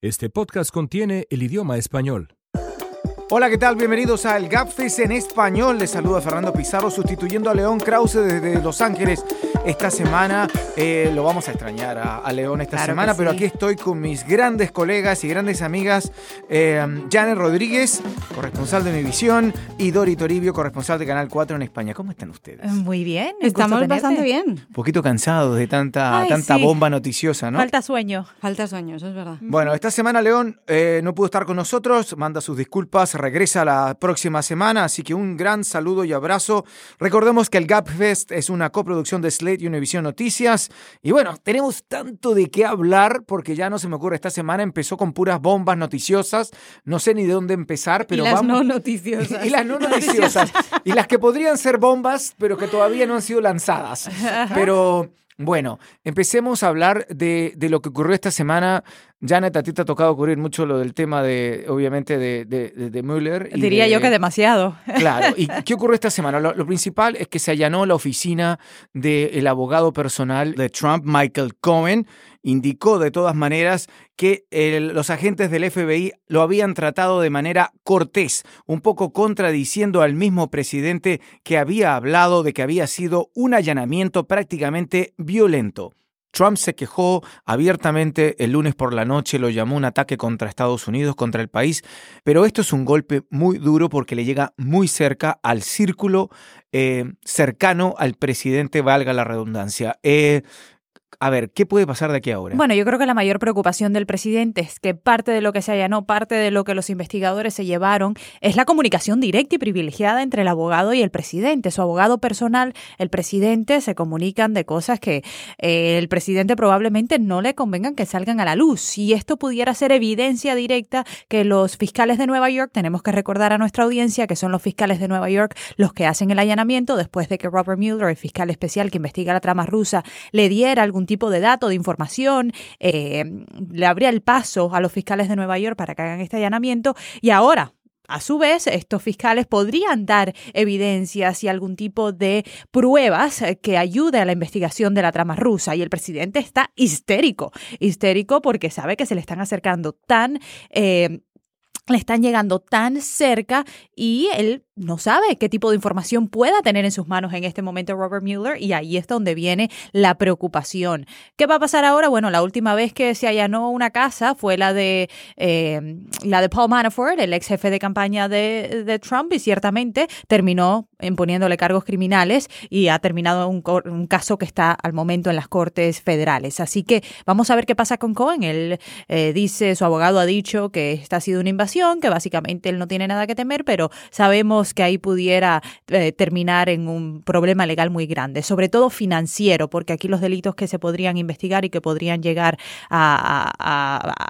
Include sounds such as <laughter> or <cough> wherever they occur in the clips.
Este podcast contiene el idioma español. Hola, ¿qué tal? Bienvenidos a El Gapfest en español. Les saluda Fernando Pizarro sustituyendo a León Krause desde Los Ángeles. Esta semana eh, lo vamos a extrañar a, León esta Claro semana, pero aquí estoy con mis grandes colegas y grandes amigas, eh, Janet Rodríguez, corresponsal de Univisión, y Dori Toribio, corresponsal de Canal 4 en España. ¿Cómo están ustedes? Muy bien. Estamos bastante bien. Un poquito cansados de tanta, Ay, tanta sí. bomba noticiosa, ¿no? Falta sueño. Falta sueños, es verdad. Bueno, esta semana León eh, no pudo estar con nosotros, manda sus disculpas, regresa la próxima semana, así que un gran saludo y abrazo. Recordemos que el Gap Fest es una coproducción de Slate y Univision Noticias. Y bueno, tenemos tanto de qué hablar porque ya no se me ocurre, esta semana empezó con puras bombas noticiosas, no sé ni de dónde empezar, pero y las vamos... no noticiosas. <laughs> Y las no <laughs> noticiosas. y las que podrían ser bombas, pero que todavía no han sido lanzadas. <laughs> Pero bueno, empecemos a hablar de, de lo que ocurrió esta semana. Janet, a ti te ha tocado ocurrir mucho lo del tema de, obviamente, de, de, de- y Diría de- yo que demasiado. Claro. ¿Y <laughs> qué ocurrió esta semana? Lo, lo principal es que se allanó la oficina del abogado personal de Trump, Michael Cohen. Indicó de todas maneras que el- los agentes del FBI lo habían tratado de manera cortés, un poco contradiciendo al mismo presidente que había hablado de que había sido un allanamiento prácticamente violento. Trump se quejó abiertamente el lunes por la noche, lo llamó un ataque contra Estados Unidos, contra el país, pero esto es un golpe muy duro porque le llega muy cerca al círculo eh, cercano al presidente, valga la redundancia. Eh, a ver, ¿qué puede pasar de aquí ahora? Bueno, yo creo que la mayor preocupación del presidente es que parte de lo que se allanó, parte de lo que los investigadores se llevaron, es la comunicación directa y privilegiada entre el abogado y el presidente. Su abogado personal, el presidente, se comunican de cosas que eh, el presidente probablemente no le convengan que salgan a la luz. Si esto pudiera ser evidencia directa que los fiscales de Nueva York, tenemos que recordar a nuestra audiencia que son los fiscales de Nueva York los que hacen el allanamiento después de que Robert Mueller, el fiscal especial que investiga la trama rusa, le diera algún tipo de dato, de información, eh, le abría el paso a los fiscales de Nueva York para que hagan este allanamiento y ahora a su vez, estos fiscales podrían dar evidencias y algún tipo de pruebas que ayude a la investigación de la trama rusa. Y el presidente está histérico, histérico porque sabe que se le están acercando tan... eh, le están llegando tan cerca y él no sabe qué tipo de información pueda tener en sus manos en este momento Robert Mueller y ahí es donde viene la preocupación. ¿Qué va a pasar ahora? Bueno, la última vez que se allanó una casa fue la de eh, la de Paul Manafort, el ex jefe de campaña de, Trump y ciertamente terminó imponiéndole cargos criminales y ha terminado un, un caso que está al momento en las cortes federales. Así que vamos a ver qué pasa con Cohen. Él eh, dice, su abogado ha dicho que esta ha sido una invasión, que básicamente él no tiene nada que temer, pero sabemos que ahí pudiera eh, terminar en un problema legal muy grande, sobre todo financiero, porque aquí los delitos que se podrían investigar y que podrían llegar a,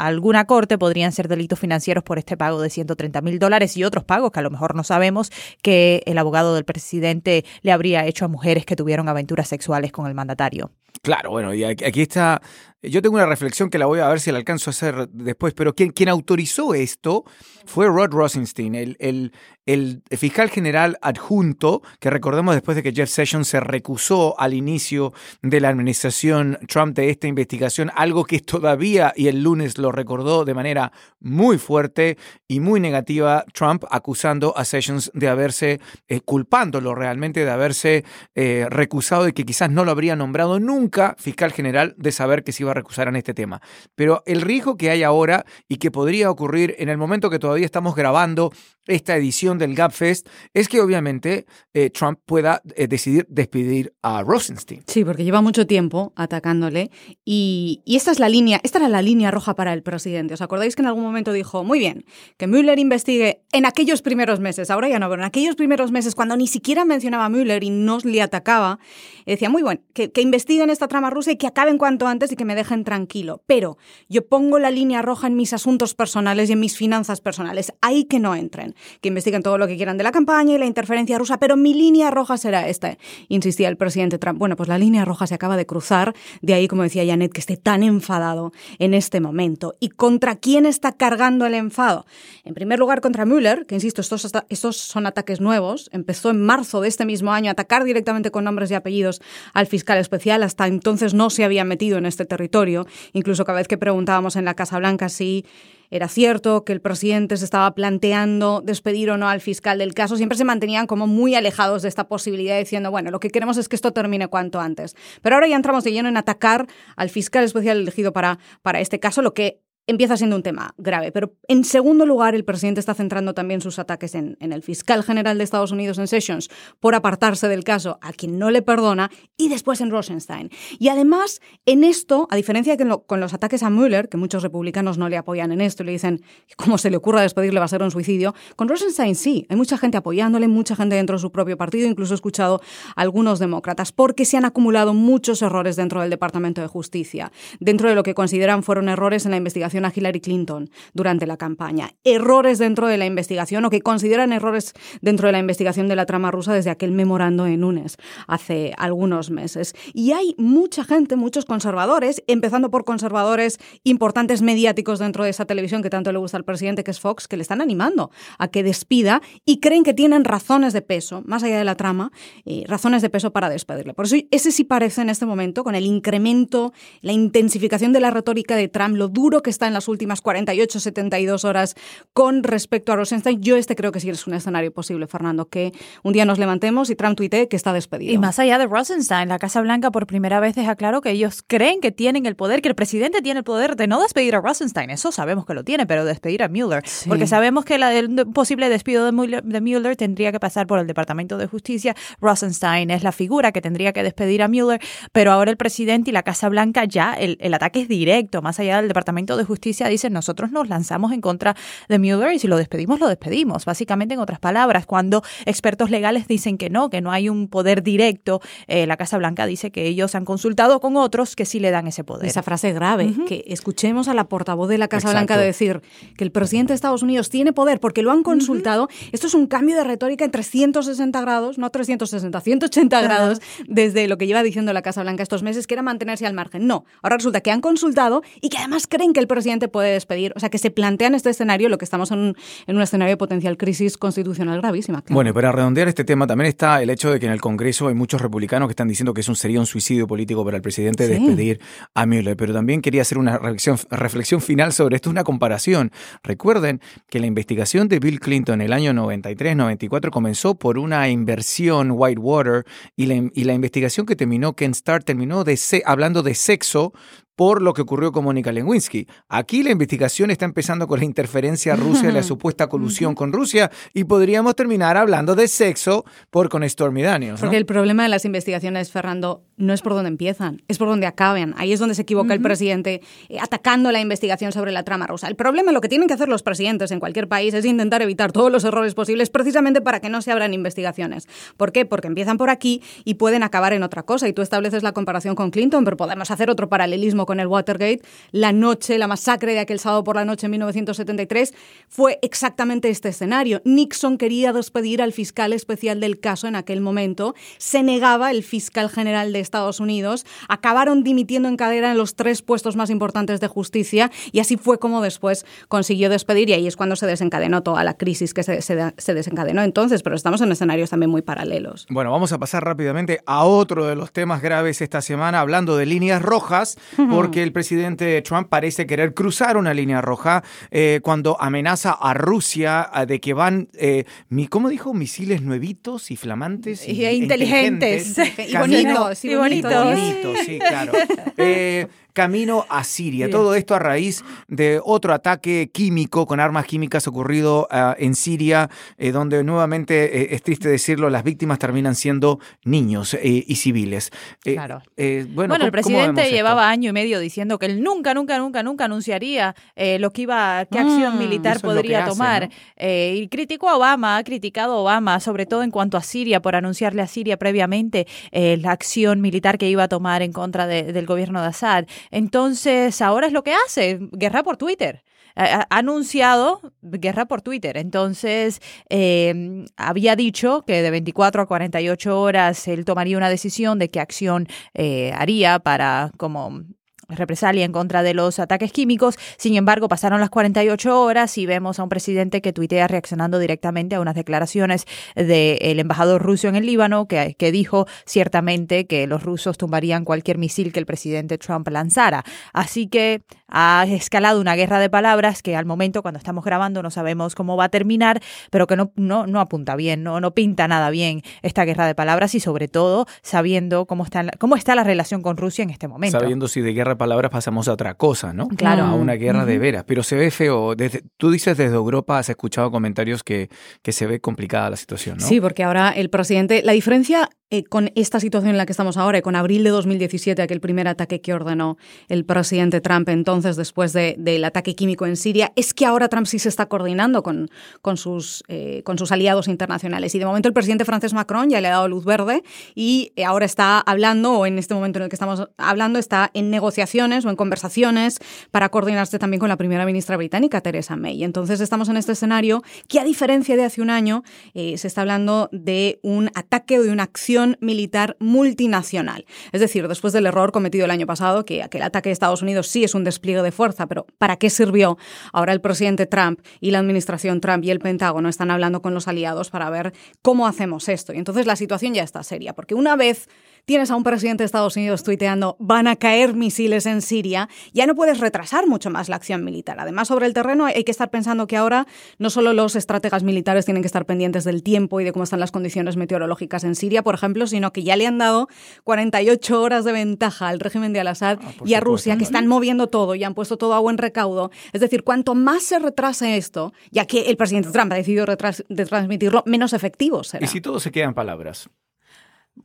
alguna corte podrían ser delitos financieros por este pago de 130 mil dólares y otros pagos que a lo mejor no sabemos que el abogado del presidente le habría hecho a mujeres que tuvieron aventuras sexuales con el mandatario. Claro, bueno, y aquí está. Yo tengo una reflexión que la voy a ver si la alcanzo a hacer después, pero quien, quien autorizó esto fue Rod Rosenstein, el, el, fiscal general adjunto, que recordemos después de que Jeff Sessions se recusó al inicio de la administración Trump de esta investigación, algo que todavía, y el lunes lo recordó de manera muy fuerte y muy negativa, Trump acusando a Sessions de haberse, eh, culpándolo realmente de haberse eh, recusado de que quizás no lo habría nombrado nunca fiscal general de saber que se iba a recusar en este tema. Pero el riesgo que hay ahora y que podría ocurrir en el momento que todavía estamos grabando esta edición del Gap Fest es que obviamente eh, Trump pueda eh, decidir despedir a Rosenstein. Sí, porque lleva mucho tiempo atacándole y, y esta es la línea, esta era la línea roja para el presidente. ¿Os acordáis que en algún momento dijo, muy bien, que Mueller investigue en aquellos primeros meses, ahora ya no, pero en aquellos primeros meses cuando ni siquiera mencionaba a Mueller y no le atacaba, decía, muy bueno, que, que investiguen esta trama rusa y que acaben cuanto antes y que me dejen tranquilo. Pero yo pongo la línea roja en mis asuntos personales y en mis finanzas personales. Ahí que no entren. Que investiguen todo lo que quieran de la campaña y la interferencia rusa, pero mi línea roja será esta, insistía el presidente Trump. Bueno, pues la línea roja se acaba de cruzar. De ahí, como decía Janet, que esté tan enfadado en este momento. ¿Y contra quién está cargando el enfado? En primer lugar, contra Mueller, que insisto, estos, estos son ataques nuevos. Empezó en marzo de este mismo año a atacar directamente con nombres y apellidos al fiscal especial. Hasta entonces no se había metido en este territorio territorio. Incluso cada vez que preguntábamos en la Casa Blanca si era cierto que el presidente se estaba planteando despedir o no al fiscal del caso, siempre se mantenían como muy alejados de esta posibilidad, diciendo, bueno, lo que queremos es que esto termine cuanto antes. Pero ahora ya entramos de lleno en atacar al fiscal especial elegido para, para este caso, lo que empieza siendo un tema grave. Pero en segundo lugar, el presidente está centrando también sus ataques en, el fiscal general de Estados Unidos, en Sessions, por apartarse del caso, a quien no le perdona, y después en Rosenstein. Y además, en esto, a diferencia de que con los ataques a Mueller, que muchos republicanos no le apoyan en esto y le dicen, cómo se le ocurra despedirle va a ser un suicidio, con Rosenstein sí, hay mucha gente apoyándole, mucha gente dentro de su propio partido, incluso he escuchado a algunos demócratas, porque se han acumulado muchos errores dentro del Departamento de Justicia, dentro de lo que consideran fueron errores en la investigación a Hillary Clinton durante la campaña, errores dentro de la investigación o que consideran errores dentro de la investigación de la trama rusa desde aquel memorando en UNES hace algunos meses. Y hay mucha gente, muchos conservadores, empezando por conservadores importantes mediáticos dentro de esa televisión que tanto le gusta al presidente, que es Fox, que le están animando a que despida y creen que tienen razones de peso, más allá de la trama, eh, razones de peso para despedirle. Por eso ese sí parece en este momento, con el incremento, la intensificación de la retórica de Trump, lo duro que está en las últimas 48, 72 horas con respecto a Rosenstein, yo este creo que sí es un escenario posible, Fernando, que un día nos levantemos y Trump tuitee que está despedido. Y más allá de Rosenstein, la Casa Blanca por primera vez deja claro que ellos creen que tienen el poder, que el presidente tiene el poder de no despedir a Rosenstein, eso sabemos que lo tiene, pero despedir a Mueller, porque sabemos que la, el posible despido de Mueller, de Mueller tendría que pasar por el Departamento de Justicia. Rosenstein es la figura que tendría que despedir a Mueller, pero ahora el presidente y la Casa Blanca ya el, el ataque es directo, más allá del Departamento de Justicia Justicia dice, nosotros nos lanzamos en contra de Mueller y si lo despedimos, lo despedimos. Básicamente, en otras palabras, cuando expertos legales dicen que no, que no hay un poder directo, eh, la Casa Blanca dice que ellos han consultado con otros que sí le dan ese poder. Esa frase grave, que escuchemos a la portavoz de la Casa Blanca decir que el presidente de Estados Unidos tiene poder porque lo han consultado. Esto es un cambio de retórica en 360 grados, no 360, 180 grados desde lo que lleva diciendo la Casa Blanca estos meses, que era mantenerse al margen. No, ahora resulta que han consultado y que además creen que el presidente puede despedir. O sea, que se plantea en este escenario lo que estamos en, un escenario de potencial crisis constitucional gravísima. Bueno, y para redondear este tema también está el hecho de que en el Congreso hay muchos republicanos que están diciendo que eso sería un suicidio político para el presidente despedir a Mueller. Pero también quería hacer una reflexión, reflexión final sobre esto, una comparación. Recuerden que la investigación de Bill Clinton en el año 93-94 comenzó por una inversión Whitewater y la, y la investigación que terminó Ken Starr terminó de hablando de sexo por lo que ocurrió con Mónica Lewinsky. Aquí la investigación está empezando con la interferencia rusa y la supuesta colusión con Rusia y podríamos terminar hablando de sexo por con Stormy Daniels. Porque el problema de las investigaciones, Fernando, no es por donde empiezan, es por donde acaban. Ahí es donde se equivoca el presidente eh, atacando la investigación sobre la trama rusa. El problema, lo que tienen que hacer los presidentes en cualquier país es intentar evitar todos los errores posibles precisamente para que no se abran investigaciones. ¿Por qué? Porque empiezan por aquí y pueden acabar en otra cosa. Y tú estableces la comparación con Clinton, pero podemos hacer otro paralelismo con el Watergate, la noche, la masacre de aquel sábado por la noche en 1973, fue exactamente este escenario. Nixon quería despedir al fiscal especial del caso en aquel momento, se negaba el fiscal general de Estados Unidos, acabaron dimitiendo en cadena en los tres puestos más importantes de justicia y así fue como después consiguió despedir y ahí es cuando se desencadenó toda la crisis que se, se desencadenó entonces, pero estamos en escenarios también muy paralelos. Bueno, vamos a pasar rápidamente a otro de los temas graves esta semana, hablando de líneas rojas, porque el presidente Trump parece querer cruzar una línea roja eh, cuando amenaza a Rusia eh, de que van, eh, ¿cómo dijo? Misiles nuevitos y flamantes. Y, e inteligentes. <laughs> Y bonitos. Y bonitos. sí, claro. <laughs> camino a Siria. Todo esto a raíz de otro ataque químico con armas químicas ocurrido ah, en Siria, eh, donde nuevamente, eh, es triste decirlo, las víctimas terminan siendo niños eh, y civiles. claro. bueno, el presidente llevaba año y medio diciendo que él nunca, nunca, nunca, nunca anunciaría lo que iba, qué acción mm, militar podría tomar. y criticó a Obama, ha criticado a Obama, sobre todo en cuanto a Siria, por anunciarle a Siria previamente la acción militar que iba a tomar en contra del gobierno de Assad. Entonces, ahora es lo que hace, guerra por Twitter ha anunciado guerra por Twitter. Entonces, eh, había dicho que de 24 a 48 horas él tomaría una decisión de qué acción eh, haría para como represalia en contra de los ataques químicos. Sin embargo, pasaron las 48 horas y vemos a un presidente que tuitea reaccionando directamente a unas declaraciones del embajador ruso en el Líbano que, que dijo ciertamente que los rusos tumbarían cualquier misil que el presidente Trump lanzara. Así que ha escalado una guerra de palabras que al momento, cuando estamos grabando, no sabemos cómo va a terminar, pero que no, no, no apunta bien, no, no pinta nada bien esta guerra de palabras y sobre todo sabiendo cómo está, cómo está la relación con Rusia en este momento. Sabiendo si de guerra de palabras pasamos a otra cosa, ¿no? Claro. A una guerra de veras. Pero se ve feo. Desde, tú dices desde Europa, has escuchado comentarios que, que se ve complicada la situación, ¿no? Sí, porque ahora el presidente, la diferencia eh, con esta situación en la que estamos ahora y con abril de 2017, aquel primer ataque que ordenó el presidente Trump entonces después de, del ataque químico en Siria, es que ahora Trump sí se está coordinando con, con, sus, eh, con sus aliados internacionales. Y de momento el presidente francés Macron ya le ha dado luz verde y eh, ahora está hablando, o en este momento en el que estamos hablando, está en negociaciones o en conversaciones para coordinarse también con la primera ministra británica, Theresa May. Entonces estamos en este escenario que a diferencia de hace un año, se está hablando de un ataque o de una acción militar multinacional. Es decir, después del error cometido el año pasado, que aquel ataque de Estados Unidos sí es un despliegue de fuerza, pero ¿para qué sirvió? Ahora el presidente Trump y la administración Trump y el Pentágono están hablando con los aliados para ver cómo hacemos esto. Y entonces la situación ya está seria, porque una vez tienes a un presidente de Estados Unidos tuiteando van a caer misiles en Siria, ya no puedes retrasar mucho más la acción militar. Además, sobre el terreno hay que estar pensando que ahora no solo los estrategas militares tienen que estar pendientes del tiempo y de cómo están las condiciones meteorológicas en Siria, por ejemplo, sino que ya le han dado 48 horas de ventaja al régimen de Al-Assad Ah, y a Rusia, que están moviendo todo y han puesto todo a buen recaudo. Es decir, cuanto más se retrase esto, ya que el presidente Trump ha decidido de transmitirlo, menos efectivo será. Y si todo se queda en palabras.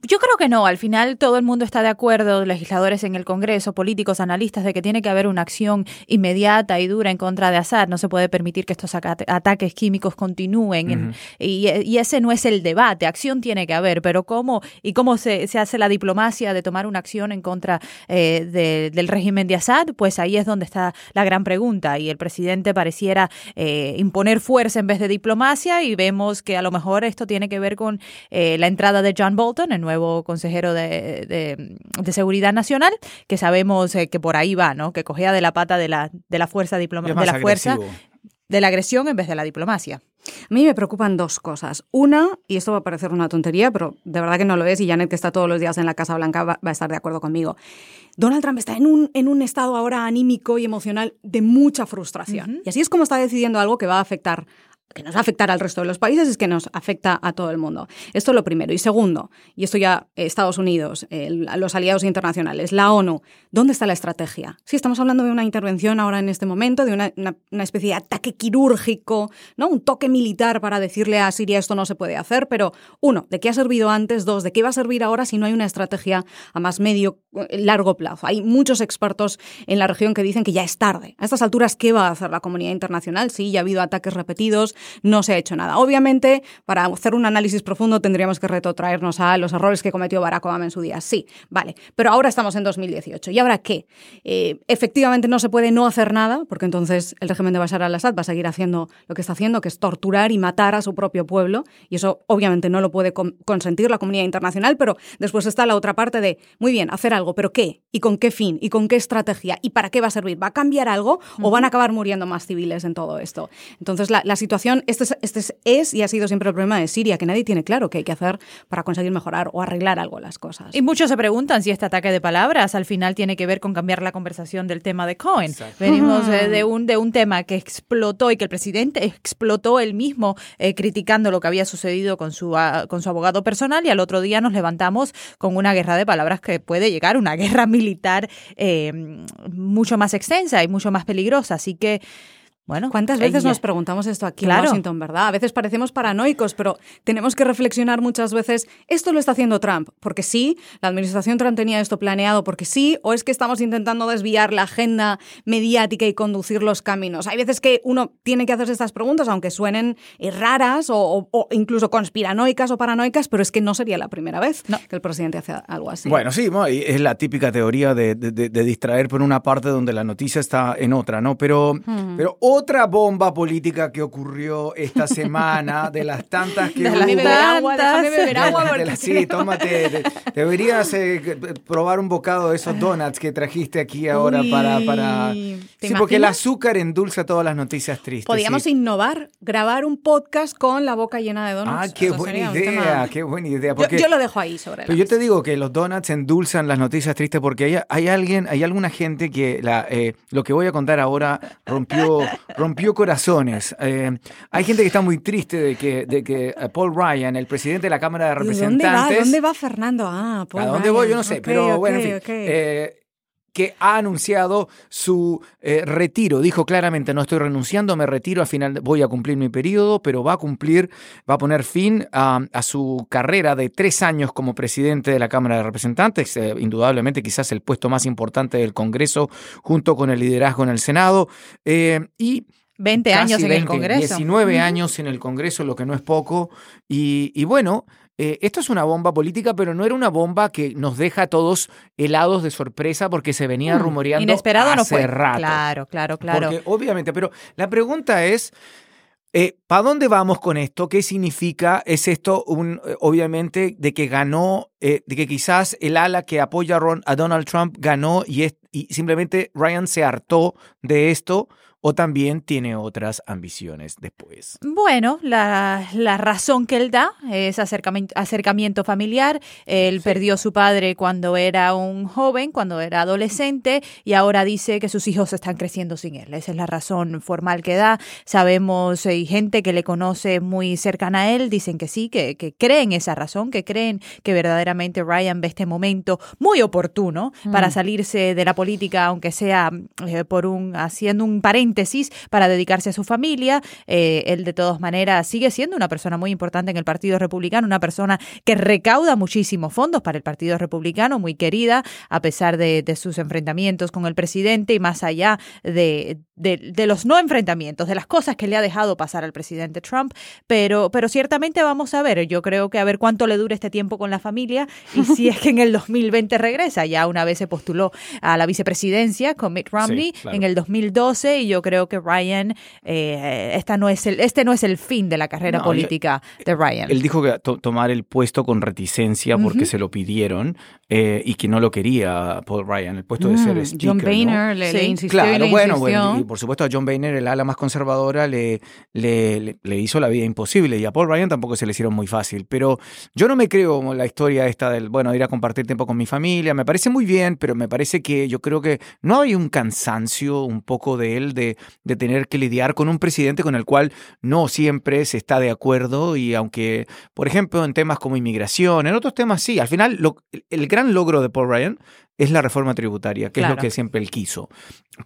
Yo creo que no. Al final todo el mundo está de acuerdo, legisladores en el Congreso, políticos, analistas, de que tiene que haber una acción inmediata y dura en contra de Assad. No se puede permitir que estos ataques químicos continúen. en- y, y ese no es el debate. Acción tiene que haber, pero cómo y cómo se, se hace la diplomacia de tomar una acción en contra eh, de- del régimen de Assad, pues ahí es donde está la gran pregunta. Y el presidente pareciera eh, imponer fuerza en vez de diplomacia y vemos que a lo mejor esto tiene que ver con eh, la entrada de John Bolton, el nuevo consejero de, de- de Seguridad Nacional, que sabemos eh, que por ahí va, ¿no? Que cogea de la pata de la, de la fuerza diplomática, de la fuerza, agresivo. de la agresión en vez de la diplomacia. A mí me preocupan dos cosas. Una, y esto va a parecer una tontería, pero de verdad que no lo es, y Janet, que está todos los días en la Casa Blanca, va, va a estar de acuerdo conmigo. Donald Trump está en un, en un estado ahora anímico y emocional de mucha frustración. Y así es como está decidiendo algo que va a afectar que nos va a afectar al resto de los países es que nos afecta a todo el mundo. Esto es lo primero. Y segundo, y esto ya eh, Estados Unidos, los aliados internacionales, la ONU, ¿dónde está la estrategia? Sí, estamos hablando de una intervención ahora en este momento, de una, una- una especie de ataque quirúrgico, ¿no? un toque militar para decirle a Siria esto no se puede hacer, pero uno, ¿de qué ha servido antes? Dos, ¿de qué va a servir ahora si no hay una estrategia a más medio, largo plazo? Hay muchos expertos en la región que dicen que ya es tarde. A estas alturas, ¿qué va a hacer la comunidad internacional? Sí, ya ha habido ataques repetidos, no se ha hecho nada. Obviamente, para hacer un análisis profundo tendríamos que retrotraernos a los errores que cometió Barack Obama en su día. Sí, vale. Pero ahora estamos en 2018. ¿Y ahora qué? Eh, efectivamente no se puede no hacer nada, porque entonces el régimen de Bashar al-Assad va a seguir haciendo lo que está haciendo, que es torturar y matar a su propio pueblo. Y eso obviamente no lo puede con- consentir la comunidad internacional, pero después está la otra parte de, muy bien, hacer algo, pero ¿qué? ¿Y con qué fin? ¿Y con qué estrategia? ¿Y para qué va a servir? ¿Va a cambiar algo o van a acabar muriendo más civiles en todo esto? Entonces la, la situación, este, es, este es, es y ha sido siempre el problema de Siria, que nadie tiene claro qué hay que hacer para conseguir mejorar o arreglar algo las cosas. Y muchos se preguntan si este ataque de palabras al final tiene que ver con cambiar la conversación del tema de Cohen. Exacto. Venimos eh, de, un, de un tema que explotó y que el presidente explotó él mismo eh, criticando lo que había sucedido con su, ah, con su abogado personal y al otro día nos levantamos con una guerra de palabras que puede llegar, una guerra militar eh, mucho más extensa y mucho más peligrosa. Así que, bueno. ¿Cuántas veces nos preguntamos esto aquí Claro. en Washington, verdad? A veces parecemos paranoicos, pero tenemos que reflexionar muchas veces, ¿esto lo está haciendo Trump? Porque sí, la administración Trump tenía esto planeado porque sí, o es que estamos intentando desviar la agenda mediática y conducir los caminos. Hay veces que uno tiene que hacerse estas preguntas, aunque suenen raras o, o- o incluso conspiranoicas o paranoicas, pero es que no sería la primera vez No. que el presidente hace algo así. Bueno, sí, es la típica teoría de, de- de- de distraer por una parte donde la noticia está en otra, ¿no? Pero, pero otra bomba política que ocurrió esta semana, de las tantas que Déjame hubo. beber agua, déjame beber De- agua. de la- si sí, tómate. de- deberías eh, probar un bocado de esos donuts que trajiste aquí ahora Uy, para. para... ¿te Sí, porque el azúcar endulza todas las noticias tristes. Podríamos sí. innovar, grabar un podcast con la boca llena de donuts. Ah, qué Eso buena idea, qué buena idea. Yo, Porque yo lo dejo ahí sobre la Pero yo te digo que los donuts endulzan las noticias tristes porque hay, hay alguien, hay alguna gente que la, eh, lo que voy a contar ahora rompió, rompió corazones. Eh, hay gente que está muy triste de que, de que eh, Paul Ryan, el presidente de la Cámara de ¿Y ¿Dónde va? Representantes, ¿Dónde va Fernando? Ah, Paul ¿A dónde voy? Yo no sé, pero bueno, en fin. eh, que ha anunciado su eh, retiro. Dijo claramente, no estoy renunciando, me retiro, al final voy a cumplir mi periodo, pero va a cumplir, va a poner fin a, a su carrera de tres años como presidente de la Cámara de Representantes, eh, indudablemente quizás el puesto más importante del Congreso, junto con el liderazgo en el Senado. eh, y 20 casi años en el 20, Congreso. 19 años en el Congreso, lo que no es poco. Y, y bueno, eh, esto es una bomba política, pero no era una bomba que nos deja a todos helados de sorpresa porque se venía Mm, rumoreando Inesperado no fue. rato. Claro, claro, claro. Porque obviamente, pero la pregunta es, eh, ¿para dónde vamos con esto? ¿Qué significa? ¿Es esto un, eh, obviamente, de que ganó, eh, de que quizás el ala que apoya a, Ron- a Donald Trump ganó y, es- y simplemente Ryan se hartó de esto? ¿O también tiene otras ambiciones después? Bueno, la, la razón que él da es acercamiento, acercamiento familiar. Él perdió a su padre cuando era un joven, cuando era adolescente, y ahora dice que sus hijos están creciendo sin él. Esa es la razón formal que da. Sabemos, hay gente que le conoce muy cercana a él, dicen que sí, que, que creen esa razón, que creen que verdaderamente Ryan ve este momento muy oportuno para salirse de la política, aunque sea eh, por un haciendo un paréntesis para dedicarse a su familia. Eh, él de todas maneras sigue siendo una persona muy importante en el Partido Republicano, una persona que recauda muchísimos fondos para el Partido Republicano, muy querida, a pesar de, de sus enfrentamientos con el presidente y más allá de, de, de los no enfrentamientos, de las cosas que le ha dejado pasar al presidente Trump. Pero, pero ciertamente vamos a ver, yo creo que a ver cuánto le dura este tiempo con la familia y <laughs> si es que en el 2020 regresa. Ya una vez se postuló a la vicepresidencia con Mitt Romney claro. en el 2012 y yo creo que Ryan, eh, esta no es el, este no es el fin de la carrera No, política de Ryan. Él dijo que to- tomar el puesto con reticencia porque se lo pidieron eh, y que no lo quería Paul Ryan, el puesto de ser Mm, speaker. John. Boehner le, le Sí. insistió y Claro, le bueno, insistió. bueno, y por supuesto a John Boehner, el ala más conservadora, le, le, le- le hizo la vida imposible y a Paul Ryan tampoco se le hicieron muy fácil. Pero yo no me creo la historia esta del, bueno, ir a compartir tiempo con mi familia, me parece muy bien, pero me parece que yo creo que no hay un cansancio un poco de él de, de tener que lidiar con un presidente con el cual no siempre se está de acuerdo y aunque, por ejemplo, en temas como inmigración, en otros temas sí, al final lo- el gran logro de Paul Ryan es la reforma tributaria, que es Claro. lo que siempre él quiso.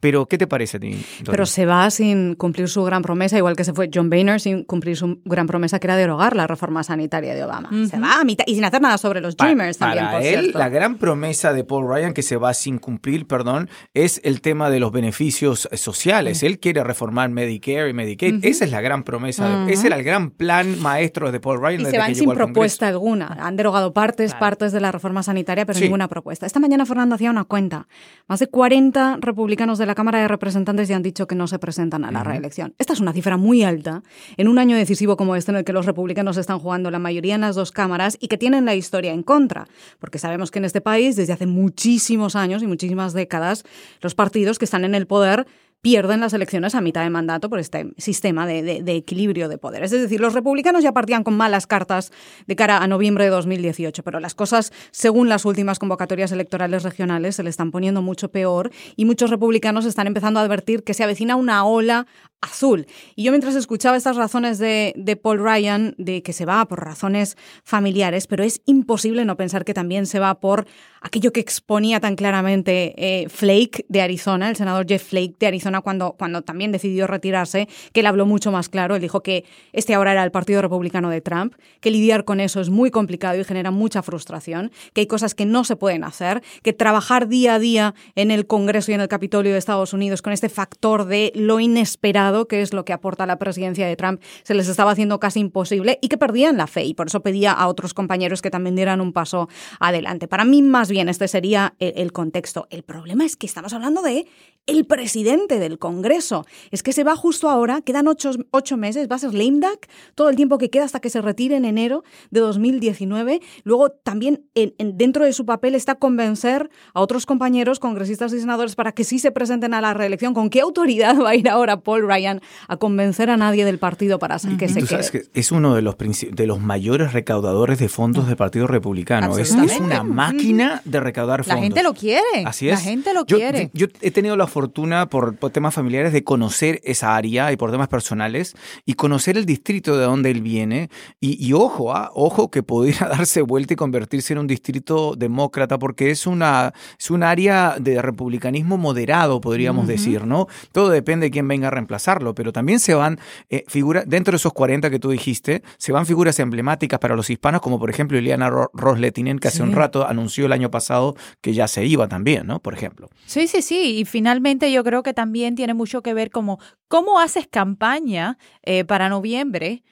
Pero, ¿qué te parece a ti? Pero se va sin cumplir su gran promesa, igual que se fue John Boehner sin cumplir su gran promesa, que era derogar la reforma sanitaria de Obama. Se va a mitad y sin hacer nada sobre los Pa- Dreamers para, también, por él, cierto. la gran promesa de Paul Ryan que se va sin cumplir, perdón, es el tema de los beneficios eh, sociales. Él quiere reformar Medicare y Medicaid. Esa es la gran promesa. de- ese era el gran plan maestro de Paul Ryan Y desde se van que sin al Congreso. propuesta alguna. Han derogado partes, partes de la reforma sanitaria, pero Sí. ninguna propuesta. Esta mañana Fernando hacía una cuenta. Más de 40 republicanos de la Cámara de Representantes ya han dicho que no se presentan a la reelección. Esta es una cifra muy alta en un año decisivo como este en el que los republicanos están jugando la mayoría en las dos cámaras y que tienen la historia en contra. Porque sabemos que en este país, desde hace muchísimos años y muchísimas décadas, los partidos que están en el poder pierden las elecciones a mitad de mandato por este sistema de, equilibrio de poderes. Es decir, los republicanos ya partían con malas cartas de cara a noviembre de 2018, pero las cosas, según las últimas convocatorias electorales regionales, se le están poniendo mucho peor y muchos republicanos están empezando a advertir que se avecina una ola azul. Y yo mientras escuchaba estas razones de, de Paul Ryan, de que se va por razones familiares, pero es imposible no pensar que también se va por aquello que exponía tan claramente eh, Flake de Arizona, el senador Jeff Flake de Arizona, cuando, cuando también decidió retirarse, que él habló mucho más claro. Él dijo que este ahora era el Partido Republicano de Trump, que lidiar con eso es muy complicado y genera mucha frustración, que hay cosas que no se pueden hacer, que trabajar día a día en el Congreso y en el Capitolio de Estados Unidos con este factor de lo inesperado dado qué es lo que aporta la presidencia de Trump, se les estaba haciendo casi imposible y que perdían la fe. Y por eso pedía a otros compañeros que también dieran un paso adelante. Para mí, más bien, este sería el, contexto. El problema es que estamos hablando de el presidente del Congreso. Es que se va justo ahora, quedan ocho, meses, va a ser lame duck todo el tiempo que queda hasta que se retire en enero de 2019. Luego también dentro de su papel está convencer a otros compañeros congresistas y senadores para que sí se presenten a la reelección. ¿Con qué autoridad va a ir ahora Paul Ryan a convencer a nadie del partido para que se quede? que es uno de los, de los mayores recaudadores de fondos del Partido Republicano. Es, una máquina de recaudar fondos. La gente lo quiere. Así es. La gente lo quiere. Yo he tenido la fortuna por, temas familiares de conocer esa área y por temas personales y conocer el distrito de donde él viene. Y, ojo, ah, ojo que pudiera <laughs> darse vuelta y convertirse en un distrito demócrata porque es una es un área de republicanismo moderado, podríamos decir, ¿no? Todo depende de quién venga a reemplazarlo, pero también se van eh, figuras, dentro de esos 40 que tú dijiste, se van figuras emblemáticas para los hispanos, como por ejemplo Ileana Rosletinen, que hace un rato anunció el año pasado que ya se iba también, ¿no? Por ejemplo. Sí, sí, sí. Y finalmente yo creo que también tiene mucho que ver como cómo haces campaña eh, para noviembre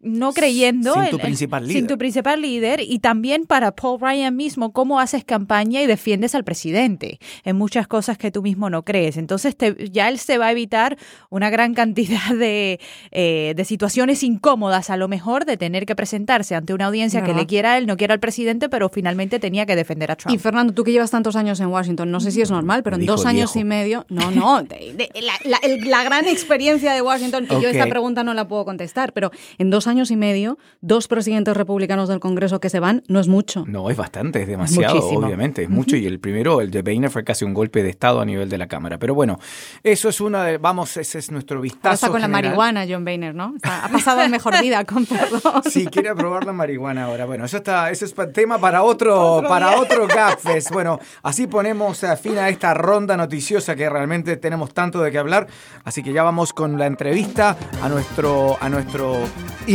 no creyendo sin tu principal líder. Sin tu principal líder y también para Paul Ryan mismo, cómo haces campaña y defiendes al presidente en muchas cosas que tú mismo no crees. Entonces ya él se va a evitar una gran cantidad de, eh, de, situaciones incómodas, a lo mejor de tener que presentarse ante una audiencia que le quiera a él, no quiera al presidente, pero finalmente tenía que defender a Trump. Y Fernando, tú que llevas tantos años en Washington, no sé si es normal, pero en dos años y medio, no, no, la, gran experiencia de Washington, y yo esta pregunta no la puedo contestar, pero en dos años y medio, dos presidentes republicanos del Congreso que se van, no es mucho. No, es bastante, es demasiado, obviamente, es mucho. Y el primero, el de Boehner, fue casi un golpe de Estado a nivel de la Cámara. Pero bueno, eso es una de, vamos, ese es nuestro vistazo. Está con la marihuana, John Boehner, ¿no? ha pasado en mejor vida, con perdón. Sí, quiere probar la marihuana ahora. Bueno, eso está, eso es tema para otro, para otro Gapfest. Bueno, así ponemos fin a esta ronda noticiosa que realmente tenemos tanto de qué hablar. Así que ya vamos con la entrevista a nuestro, a nuestro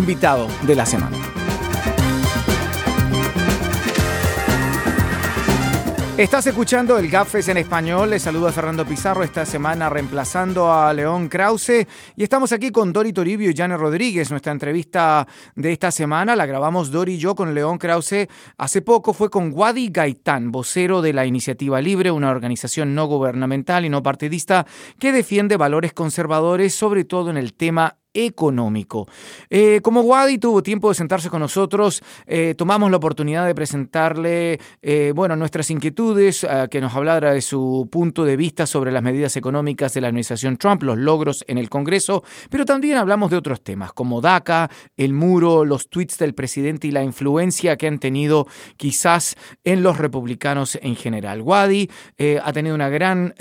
invitado de la semana. Estás escuchando el Gafes en español. Les saluda Fernando Pizarro esta semana reemplazando a León Krause. Y estamos aquí con Dori Toribio y Jane Rodríguez. Nuestra entrevista de esta semana la grabamos Dori y yo con León Krause. Hace poco fue con Wadi Gaitán, vocero de la Iniciativa Libre, una organización no gubernamental y no partidista que defiende valores conservadores, sobre todo en el tema económico. Eh, como Wadi tuvo tiempo de sentarse con nosotros, eh, tomamos la oportunidad de presentarle eh, bueno, nuestras inquietudes, que nos hablara de su punto de vista sobre las medidas económicas de la administración Trump, los logros en el Congreso, pero también hablamos de otros temas como DACA, el muro, los tweets del presidente y la influencia que han tenido quizás en los republicanos en general. Wadi ha tenido una gran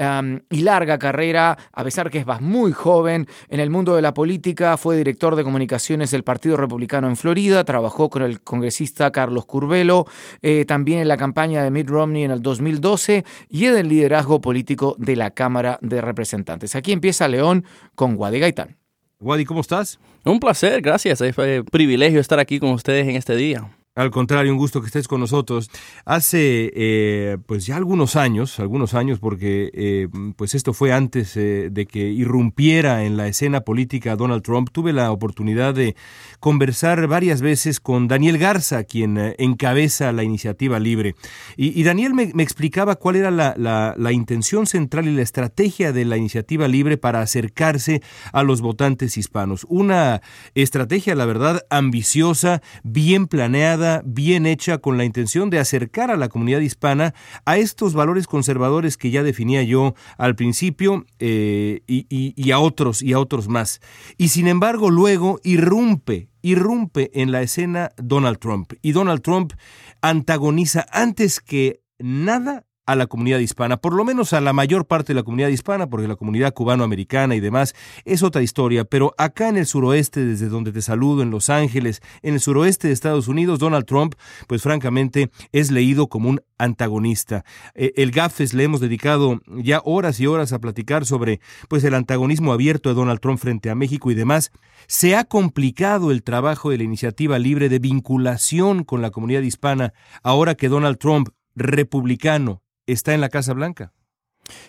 y larga carrera, a pesar que es muy joven en el mundo de la política, fue director de comunicaciones del Partido Republicano en Florida, trabajó con el congresista Carlos Curvelo, eh, también en la campaña de Mitt Romney en el 2012 y en el liderazgo político de la Cámara de Representantes. Aquí empieza León con Guadi Gaitán. Guadi, ¿cómo estás? Un placer, gracias. Es un privilegio estar aquí con ustedes en este día. Al contrario, un gusto que estés con nosotros. Hace eh, pues ya algunos años, algunos años, porque eh, pues esto fue antes eh, de que irrumpiera en la escena política Donald Trump, tuve la oportunidad de conversar varias veces con Daniel Garza, quien encabeza la iniciativa libre. Y, Daniel me, explicaba cuál era la, la, intención central y la estrategia de la iniciativa libre para acercarse a los votantes hispanos. Una estrategia, la verdad, ambiciosa, bien planeada, bien hecha, con la intención de acercar a la comunidad hispana a estos valores conservadores que ya definía yo al principio eh, y, a otros y a otros más. Y sin embargo, luego irrumpe irrumpe en la escena Donald Trump. Y Donald Trump antagoniza antes que nada a la comunidad hispana, por lo menos a la mayor parte de la comunidad hispana, porque la comunidad cubanoamericana y demás es otra historia, pero acá en el suroeste, desde donde te saludo, en Los Ángeles, en el suroeste de Estados Unidos, Donald Trump, pues francamente es leído como un antagonista. Eh, el GAFES le hemos dedicado ya horas y horas a platicar sobre pues el antagonismo abierto de Donald Trump frente a México y demás. Se ha complicado el trabajo de la iniciativa libre de vinculación con la comunidad hispana ahora que Donald Trump republicano está en la Casa Blanca?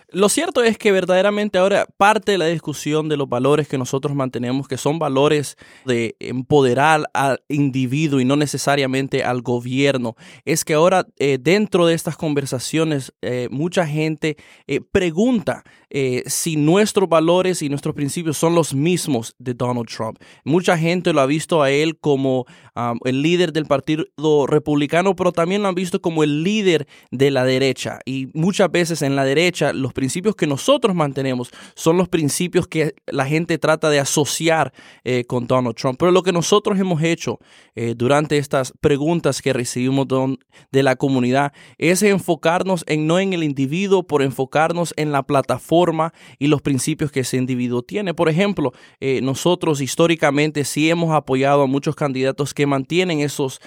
Lo cierto es que verdaderamente ahora parte de la discusión de los valores que nosotros mantenemos, que son valores de empoderar al individuo y no necesariamente al gobierno, es que ahora eh, dentro de estas conversaciones eh, mucha gente eh, pregunta si nuestros valores y nuestros principios son los mismos de Donald Trump. Mucha gente lo ha visto a él como el líder del Partido Republicano, pero también lo han visto como el líder de la derecha. Y muchas veces en la derecha los principios que nosotros mantenemos son los principios que la gente trata de asociar eh, con Donald Trump. Pero lo que nosotros hemos hecho eh, durante estas preguntas que recibimos de la comunidad es enfocarnos en no en el individuo, por enfocarnos en la plataforma y los principios que ese individuo tiene. Por ejemplo, eh, nosotros históricamente sí hemos apoyado a muchos candidatos que mantienen esos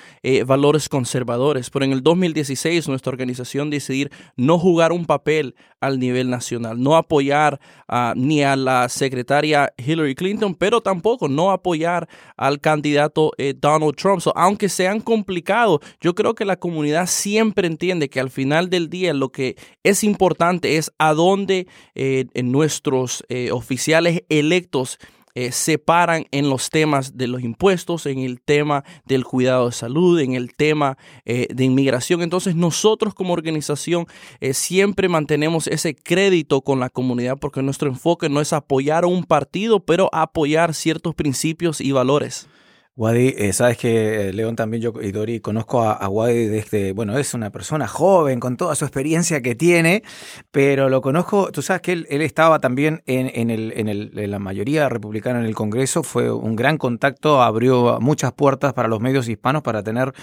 valores conservadores, pero en el 2016 nuestra organización decidir no jugar un papel al nivel nacional, no apoyar ni a la secretaria Hillary Clinton, pero tampoco no apoyar al candidato eh, Donald Trump. aunque sean complicados, yo creo que la comunidad siempre entiende que al final del día lo que es importante es a dónde eh, nuestros eh, oficiales electos eh, separan en los temas de los impuestos, en el tema del cuidado de salud, en el tema eh, de inmigración. Entonces nosotros como organización eh, siempre mantenemos ese crédito con la comunidad porque nuestro enfoque no es apoyar a un partido, pero apoyar ciertos principios y valores. Wadi, eh, sabes que eh, León también yo y Dori conozco a, Wadi desde, bueno, es una persona joven con toda su experiencia que tiene, pero lo conozco, tú sabes que él, estaba también en, el, en, el, en, la mayoría republicana en el Congreso, fue un gran contacto, abrió muchas puertas para los medios hispanos para tener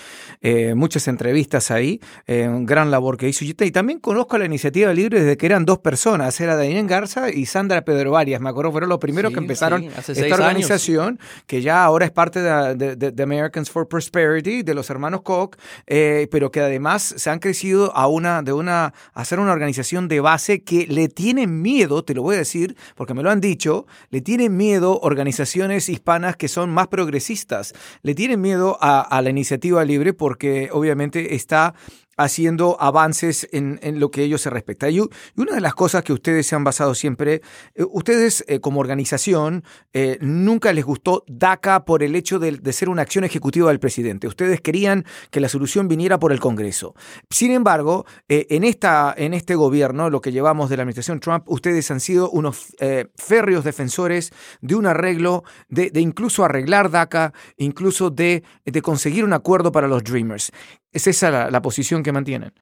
eh, muchas entrevistas ahí, un gran labor que hizo. Y también conozco la iniciativa libre desde que eran dos personas, era Daniel Garza y Sandra Pedro Varias, me acuerdo, fueron los primeros que empezaron esta organización, que ya ahora es parte de de, Americans for Prosperity, de los hermanos Koch, eh, pero que además se han crecido a una, de una, a hacer una organización de base que le tienen miedo, te lo voy a decir, porque me lo han dicho, le tienen miedo organizaciones hispanas que son más progresistas, le tienen miedo a la iniciativa libre porque obviamente está haciendo avances en, lo que ellos se respecta. Y, una de las cosas que ustedes se han basado siempre, eh, ustedes eh, como organización eh, nunca les gustó DACA por el hecho de, ser una acción ejecutiva del presidente. Ustedes querían que la solución viniera por el Congreso. Sin embargo, en, esta, en este gobierno, lo que llevamos de la administración Trump, ustedes han sido unos férreos defensores de un arreglo, de, incluso arreglar DACA, incluso de, de conseguir un acuerdo para los Dreamers. ¿Es esa la, posición que mantienen?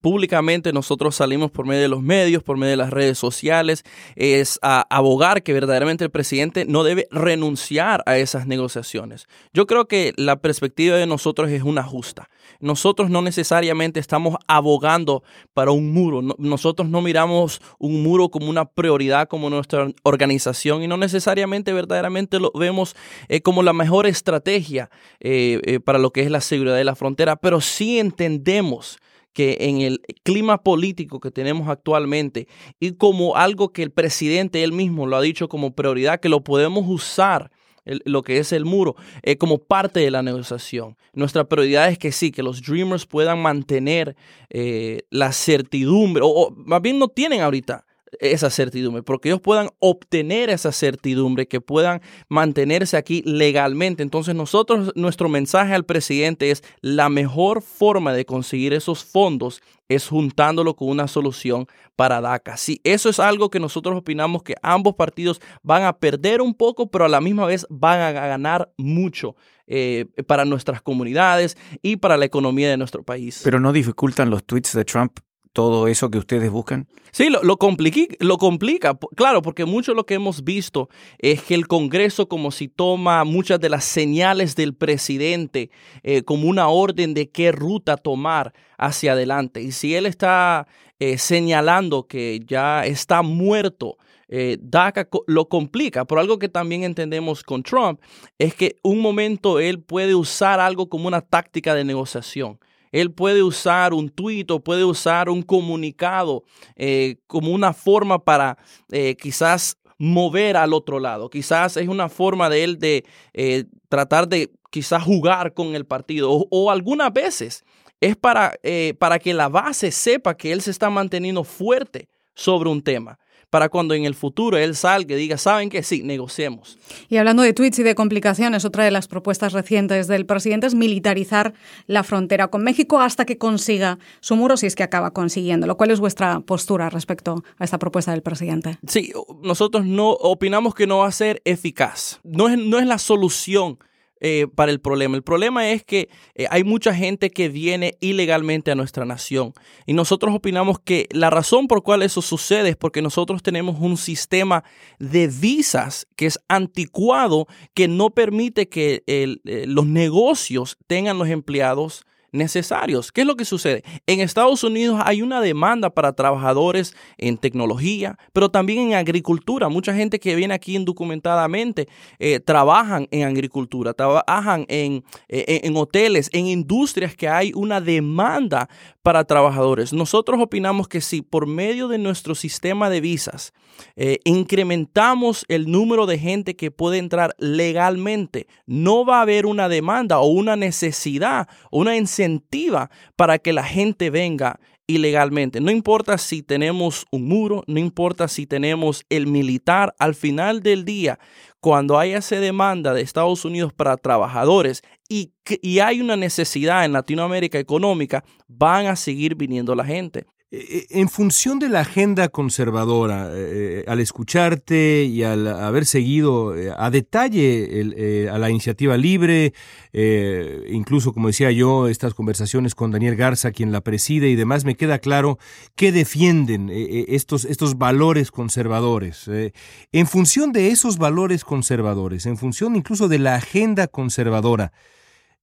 Públicamente nosotros salimos por medio de los medios, por medio de las redes sociales, es a abogar que verdaderamente el presidente no debe renunciar a esas negociaciones. Yo creo que la perspectiva de nosotros es una justa. Nosotros no necesariamente estamos abogando para un muro. nosotros no miramos un muro como una prioridad como nuestra organización y no necesariamente verdaderamente lo vemos eh, como la mejor estrategia eh, eh, para lo que es la seguridad de la frontera, pero sí entendemos que en el clima político que tenemos actualmente y como algo que el presidente él mismo lo ha dicho como prioridad, que lo podemos usar lo que es el muro, eh, como parte de la negociación. Nuestra prioridad es que sí, que los Dreamers puedan mantener eh, la certidumbre, o, más bien no tienen ahorita esa certidumbre, porque ellos puedan obtener esa certidumbre, que puedan mantenerse aquí legalmente. Entonces nosotros, nuestro mensaje al presidente es la mejor forma de conseguir esos fondos es juntándolo con una solución para DACA. Sí, eso es algo que nosotros opinamos que ambos partidos van a perder un poco, pero a la misma vez van a ganar mucho eh, para nuestras comunidades y para la economía de nuestro país. Pero no dificultan los tweets de Trump todo eso que ustedes buscan? Sí, lo, lo, lo complica, claro, porque mucho lo que hemos visto es que el Congreso como si toma muchas de las señales del presidente eh, como una orden de qué ruta tomar hacia adelante. Y si él está eh, señalando que ya está muerto, eh, DACA lo complica. Por algo que también entendemos con Trump es que un momento él puede usar algo como una táctica de negociación. Él puede usar un tuit o puede usar un comunicado eh, como una forma para eh, quizás mover al otro lado. Quizás es una forma de él de eh, tratar de quizás jugar con el partido o, algunas veces es para, para que la base sepa que él se está manteniendo fuerte sobre un tema para cuando en el futuro él salga y diga, ¿saben qué? Sí, negociemos. Y hablando de tweets y de complicaciones, otra de las propuestas recientes del presidente es militarizar la frontera con México hasta que consiga su muro, si es que acaba consiguiéndolo. ¿Cuál es vuestra postura respecto a esta propuesta del presidente? Sí, nosotros no opinamos que no va a ser eficaz. No es, no es la solución eh, para el problema. El problema es que eh, hay mucha gente que viene ilegalmente a nuestra nación y nosotros opinamos que la razón por cual eso sucede es porque nosotros tenemos un sistema de visas que es anticuado, que no permite que eh, los negocios tengan los empleados necesarios. ¿Qué es lo que sucede? En Estados Unidos hay una demanda para trabajadores en tecnología, pero también en agricultura. Mucha gente que viene aquí indocumentadamente eh, trabajan en agricultura, trabajan en, eh, en hoteles, en industrias que hay una demanda para trabajadores. Nosotros opinamos que si por medio de nuestro sistema de visas eh, incrementamos el número de gente que puede entrar legalmente, no va a haber una demanda o una necesidad una incentiva para que la gente venga ilegalmente. No importa si tenemos un muro, no importa si tenemos el militar, al final del día, cuando haya esa demanda de Estados Unidos para trabajadores y, y hay una necesidad en Latinoamérica económica, van a seguir viniendo la gente. Eh, en función de la agenda conservadora, eh, al escucharte y al haber seguido eh, a detalle a la iniciativa libre, incluso como decía yo, estas conversaciones con Daniel Garza, quien la preside y demás, me queda claro que defienden estos, estos valores conservadores. en función de esos valores conservadores, en función incluso de la agenda conservadora,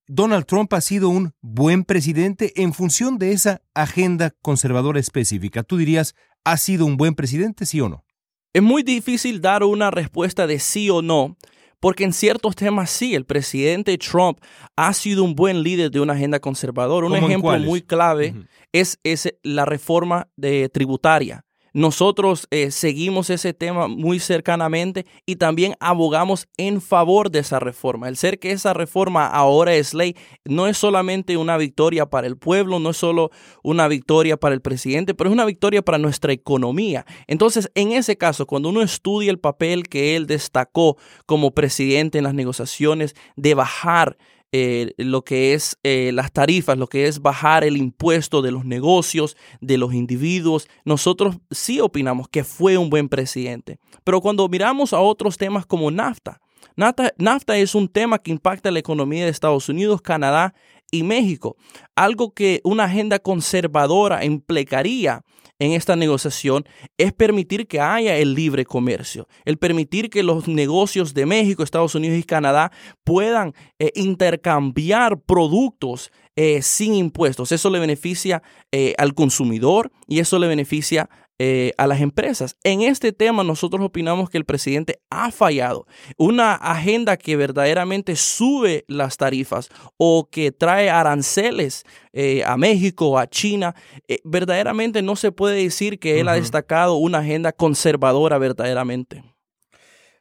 Donald Trump ha sido un buen presidente en función de esa agenda conservadora específica. ¿Tú dirías, ha sido un buen presidente, sí o no? Es muy difícil dar una respuesta de sí o no, porque en ciertos temas sí, el presidente Trump ha sido un buen líder de una agenda conservadora. Un ejemplo muy clave es, es, la reforma de tributaria. Nosotros eh, seguimos ese tema muy cercanamente y también abogamos en favor de esa reforma. El ser que esa reforma ahora es ley no es solamente una victoria para el pueblo, no es solo una victoria para el presidente, pero es una victoria para nuestra economía. Entonces, en ese caso, cuando uno estudia el papel que él destacó como presidente en las negociaciones de bajar eh, lo que es eh, las tarifas, lo que es bajar el impuesto de los negocios, de los individuos. Nosotros sí opinamos que fue un buen presidente. Pero cuando miramos a otros temas como NAFTA, NAFTA, NAFTA es un tema que impacta la economía de Estados Unidos, Canadá y México. Algo que una agenda conservadora implicaría en esta negociación es permitir que haya el libre comercio, el permitir que los negocios de México, Estados Unidos y Canadá puedan eh, intercambiar productos eh, sin impuestos. Eso le beneficia eh, al consumidor y eso le beneficia eh, a las empresas. En este tema nosotros opinamos que el presidente ha fallado. Una agenda que verdaderamente sube las tarifas o que trae aranceles eh, a México, a China, eh, verdaderamente no se puede decir que él ha destacado una agenda conservadora verdaderamente.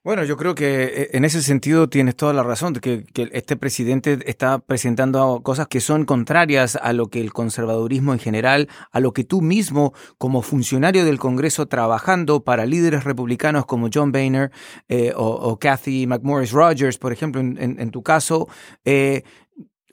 Bueno, yo creo que eh, en ese sentido tienes toda la razón, de que, este presidente está presentando cosas que son contrarias a lo que el conservadurismo en general, a lo que tú mismo como funcionario del Congreso trabajando para líderes republicanos como John Boehner eh, o, Kathy McMorris Rogers, por ejemplo, en, tu caso, eh,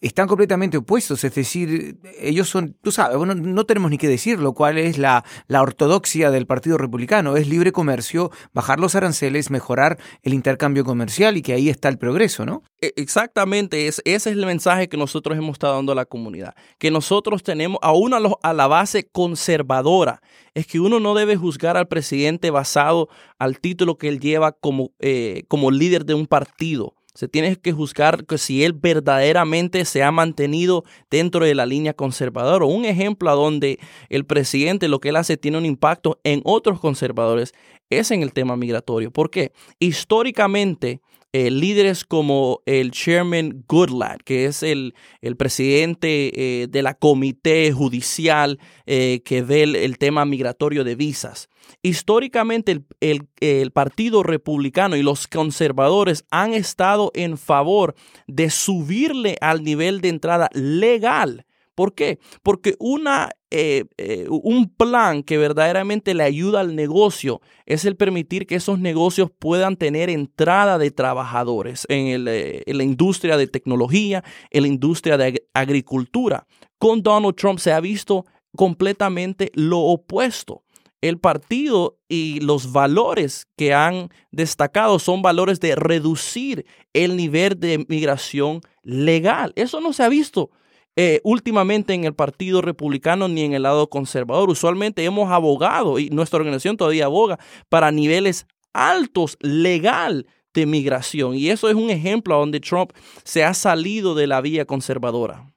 están completamente opuestos, es decir, ellos son, tú sabes, bueno, no tenemos ni que decirlo, cuál es la, la ortodoxia del Partido Republicano, es libre comercio, bajar los aranceles, mejorar el intercambio comercial y que ahí está el progreso, ¿no? E, exactamente, es, ese es el mensaje que nosotros hemos estado dando a la comunidad, que nosotros tenemos, aún a, a la base conservadora, es que uno no debe juzgar al presidente basado al título que él lleva como, eh, como líder de un partido se tiene que juzgar si él verdaderamente se ha mantenido dentro de la línea conservadora. Un ejemplo a donde el presidente lo que él hace tiene un impacto en otros conservadores es en el tema migratorio. ¿Por qué? Históricamente, eh, líderes como el chairman Goodlatte, que es el, el presidente eh, de la comité judicial eh, que ve el, tema migratorio de visas. Históricamente el, el, Partido Republicano y los conservadores han estado en favor de subirle al nivel de entrada legal ¿Por qué? Porque una, eh, eh, un plan que verdaderamente le ayuda al negocio es el permitir que esos negocios puedan tener entrada de trabajadores en, eh, en la industria de tecnología, en la industria de agricultura. Con Donald Trump se ha visto completamente lo opuesto el partido y los valores que han destacado son valores de reducir el nivel de migración legal. Eso no se ha visto eh, últimamente en el Partido Republicano ni en el lado conservador. Usualmente hemos abogado y nuestra organización todavía aboga para niveles altos legal de migración. Y eso es un ejemplo donde Trump se ha salido de la vía conservadora.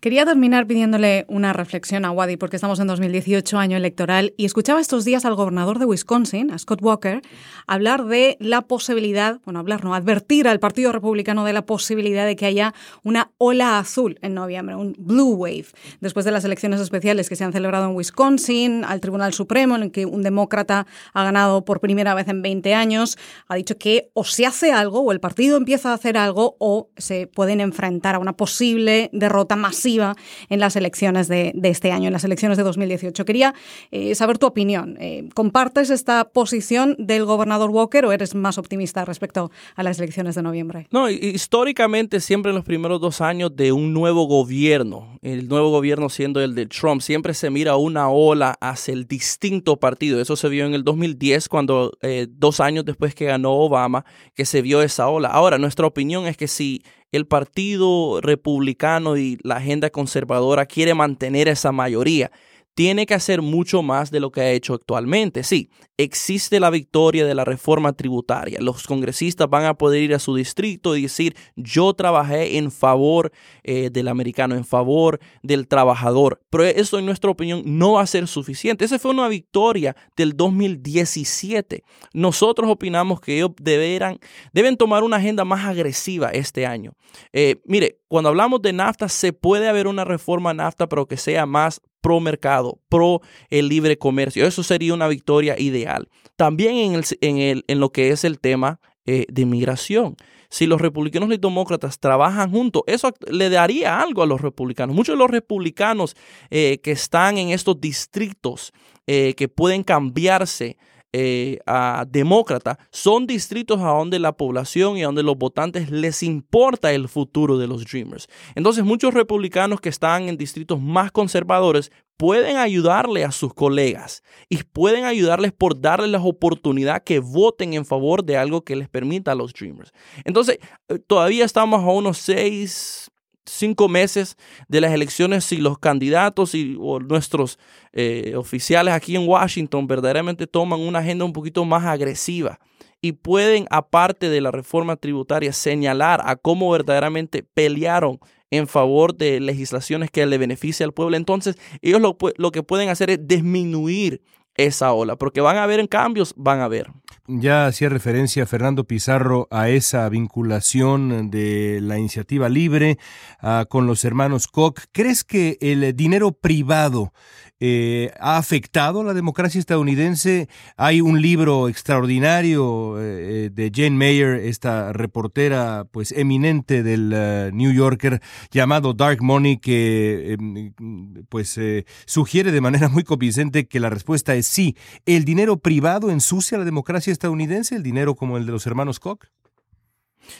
Quería terminar pidiéndole una reflexión a Wadi, porque estamos en 2018, año electoral, y escuchaba estos días al gobernador de Wisconsin, a Scott Walker, hablar de la posibilidad, bueno, hablar, no, advertir al Partido Republicano de la posibilidad de que haya una ola azul en noviembre, un blue wave, después de las elecciones especiales que se han celebrado en Wisconsin, al Tribunal Supremo, en el que un demócrata ha ganado por primera vez en 20 años, ha dicho que o se hace algo, o el partido empieza a hacer algo, o se pueden enfrentar a una posible derrota masiva en las elecciones de, este año, en las elecciones de 2018. Quería eh, saber tu opinión. Eh, ¿Compartes esta posición del gobernador Walker o eres más optimista respecto a las elecciones de noviembre? No, históricamente siempre en los primeros dos años de un nuevo gobierno, el nuevo gobierno siendo el de Trump, siempre se mira una ola hacia el distinto partido. Eso se vio en el 2010 cuando eh, dos años después que ganó Obama, que se vio esa ola. Ahora, nuestra opinión es que si el Partido Republicano y la agenda conservadora quiere mantener esa mayoría tiene que hacer mucho más de lo que ha hecho actualmente. Sí, existe la victoria de la reforma tributaria. Los congresistas van a poder ir a su distrito y decir, yo trabajé en favor eh, del americano, en favor del trabajador. Pero eso, en nuestra opinión, no va a ser suficiente. Esa fue una victoria del 2017. Nosotros opinamos que ellos deberán, deben tomar una agenda más agresiva este año. Eh, mire, cuando hablamos de NAFTA, se puede haber una reforma NAFTA, pero que sea más pro mercado, pro el libre comercio. Eso sería una victoria ideal. También en, el, en, lo que es el tema eh, de migración. Si los republicanos y demócratas trabajan juntos, eso le daría algo a los republicanos. Muchos de los republicanos eh, que están en estos distritos eh, que pueden cambiarse eh, a demócrata son distritos a donde la población y a donde los votantes les importa el futuro de los Dreamers. Entonces muchos republicanos que están en distritos más conservadores pueden ayudarle a sus colegas y pueden ayudarles por darles la oportunidad que voten en favor de algo que les permita a los Dreamers. Entonces, eh, todavía estamos a unos seis, cinco meses de las elecciones si los candidatos y nuestros eh, oficiales aquí en Washington verdaderamente toman una agenda un poquito más agresiva y pueden, aparte de la reforma tributaria, señalar a cómo verdaderamente pelearon en favor de legislaciones que le benefician al pueblo, entonces ellos lo, lo que pueden hacer es disminuir esa ola, porque van a haber cambios, van a haber. Ya hacía referencia Fernando Pizarro a esa vinculación de la iniciativa libre ah, con los hermanos Koch. ¿Crees que el dinero privado eh, ha afectado a la democracia estadounidense. Hay un libro extraordinario eh, de Jane Mayer, esta reportera pues eminente del eh, New Yorker, llamado Dark Money, que em, pues sugiere de manera muy convincente que la respuesta es sí. ¿El dinero privado ensucia la democracia estadounidense? ¿El dinero como el de los hermanos Koch?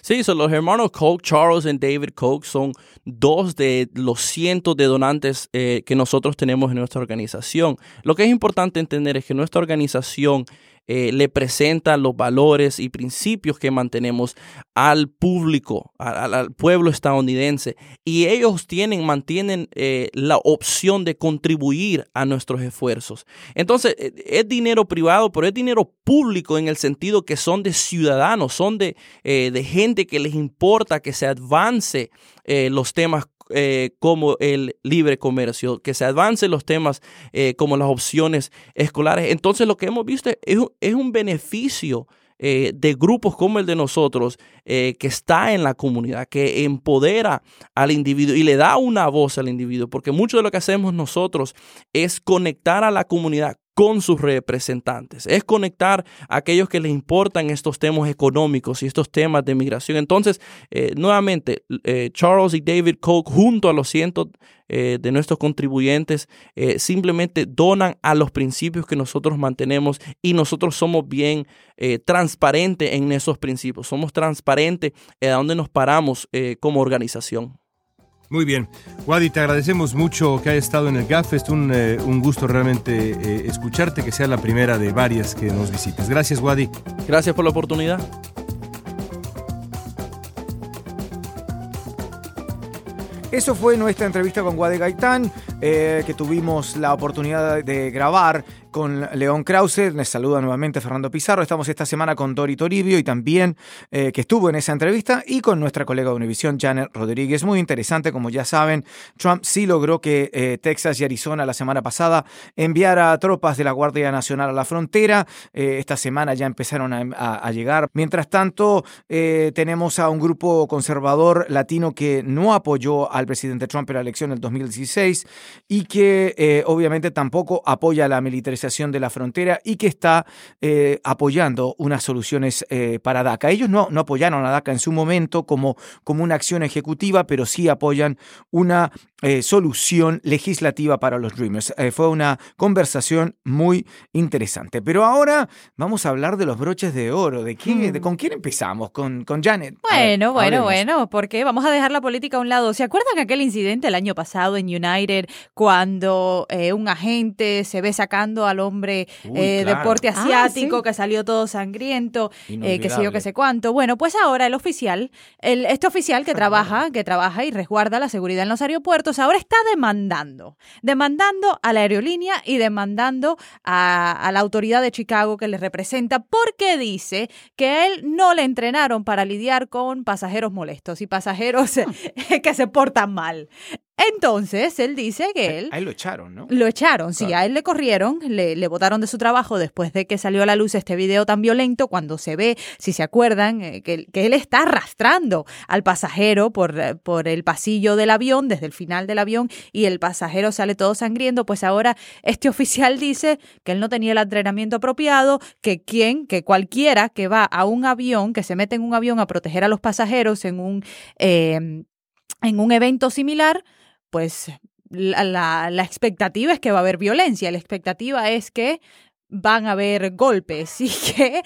Sí, son los hermanos Koch, Charles y David Koch, son dos de los cientos de donantes eh, que nosotros tenemos en nuestra organización. Lo que es importante entender es que nuestra organización eh, le presenta los valores y principios que mantenemos al público, al, pueblo estadounidense. Y ellos tienen, mantienen eh, la opción de contribuir a nuestros esfuerzos. Entonces, eh, es dinero privado, pero es dinero público en el sentido que son de ciudadanos, son de, de gente que les importa que se avance los temas eh, como el libre comercio, que se avancen los temas eh, como las opciones escolares. Entonces lo que hemos visto es, un beneficio eh, de grupos como el de nosotros, que está en la comunidad, que empodera al individuo y le da una voz al individuo, porque mucho de lo que hacemos nosotros es conectar a la comunidad con sus representantes. Es conectar a aquellos que les importan estos temas económicos y estos temas de migración. Entonces, eh, nuevamente, eh, Charles y David Koch, junto a los cientos eh, de nuestros contribuyentes, simplemente donan a los principios que nosotros mantenemos y nosotros somos bien transparentes en esos principios. Somos transparentes a dónde nos paramos como organización. Muy bien. Wadi, te agradecemos mucho que hayas estado en el GAF. Es un, eh, un gusto realmente eh, escucharte, que sea la primera de varias que nos visites. Gracias, Wadi. Gracias por la oportunidad. Eso fue nuestra entrevista con Wadi Gaitán, eh, que tuvimos la oportunidad de grabar con León Krause. Les saluda nuevamente Fernando Pizarro. Estamos esta semana con Dori Toribio y también eh, que estuvo en esa entrevista y con nuestra colega de Univisión, Janet Rodríguez. Muy interesante, como ya saben, Trump sí logró que eh, Texas y Arizona la semana pasada enviara tropas de la Guardia Nacional a la frontera. Esta semana ya empezaron a, llegar. Mientras tanto, tenemos a un grupo conservador latino que no apoyó al presidente Trump en la elección del 2016 y que obviamente tampoco apoya la militarización de la frontera y que está eh, apoyando unas soluciones eh, para DACA. Ellos no, no apoyaron a DACA en su momento como, como una acción ejecutiva, pero sí apoyan una eh, solución legislativa para los Dreamers. fue una conversación muy interesante. Pero ahora vamos a hablar de los broches de oro. ¿De, quién, de hmm. ¿Con quién empezamos? Con, con Janet. Bueno, bueno, bueno, porque vamos a dejar la política a un lado. ¿Se acuerdan aquel incidente el año pasado en United cuando un agente se ve sacando a hombre eh, deporte ah, asiático que salió todo sangriento, eh, que sé yo, que sé cuánto. Bueno, pues ahora el oficial, el, este oficial que <laughs> trabaja, que trabaja y resguarda la seguridad en los aeropuertos, ahora está demandando, demandando a la aerolínea y demandando a, a la autoridad de Chicago que le representa porque dice que él no le entrenaron para lidiar con pasajeros molestos y pasajeros <laughs> que se portan mal. Entonces, él dice que él... A él lo echaron, ¿no? Lo echaron, sí, a él le corrieron, le, le botaron de su trabajo después de que salió a la luz este video tan violento, cuando se ve, si se acuerdan, eh, que, que él está arrastrando al pasajero por, eh, por el pasillo del avión, desde el final del avión, y el pasajero sale todo sangriendo, pues ahora este <laughs> oficial dice que él no tenía el entrenamiento apropiado, que quien, que cualquiera que va a un avión, que se mete en un avión a proteger a los pasajeros en un... Eh, en un evento similar, pues la, la, expectativa es que va a haber violencia, la expectativa es que van a haber golpes <laughs> y que,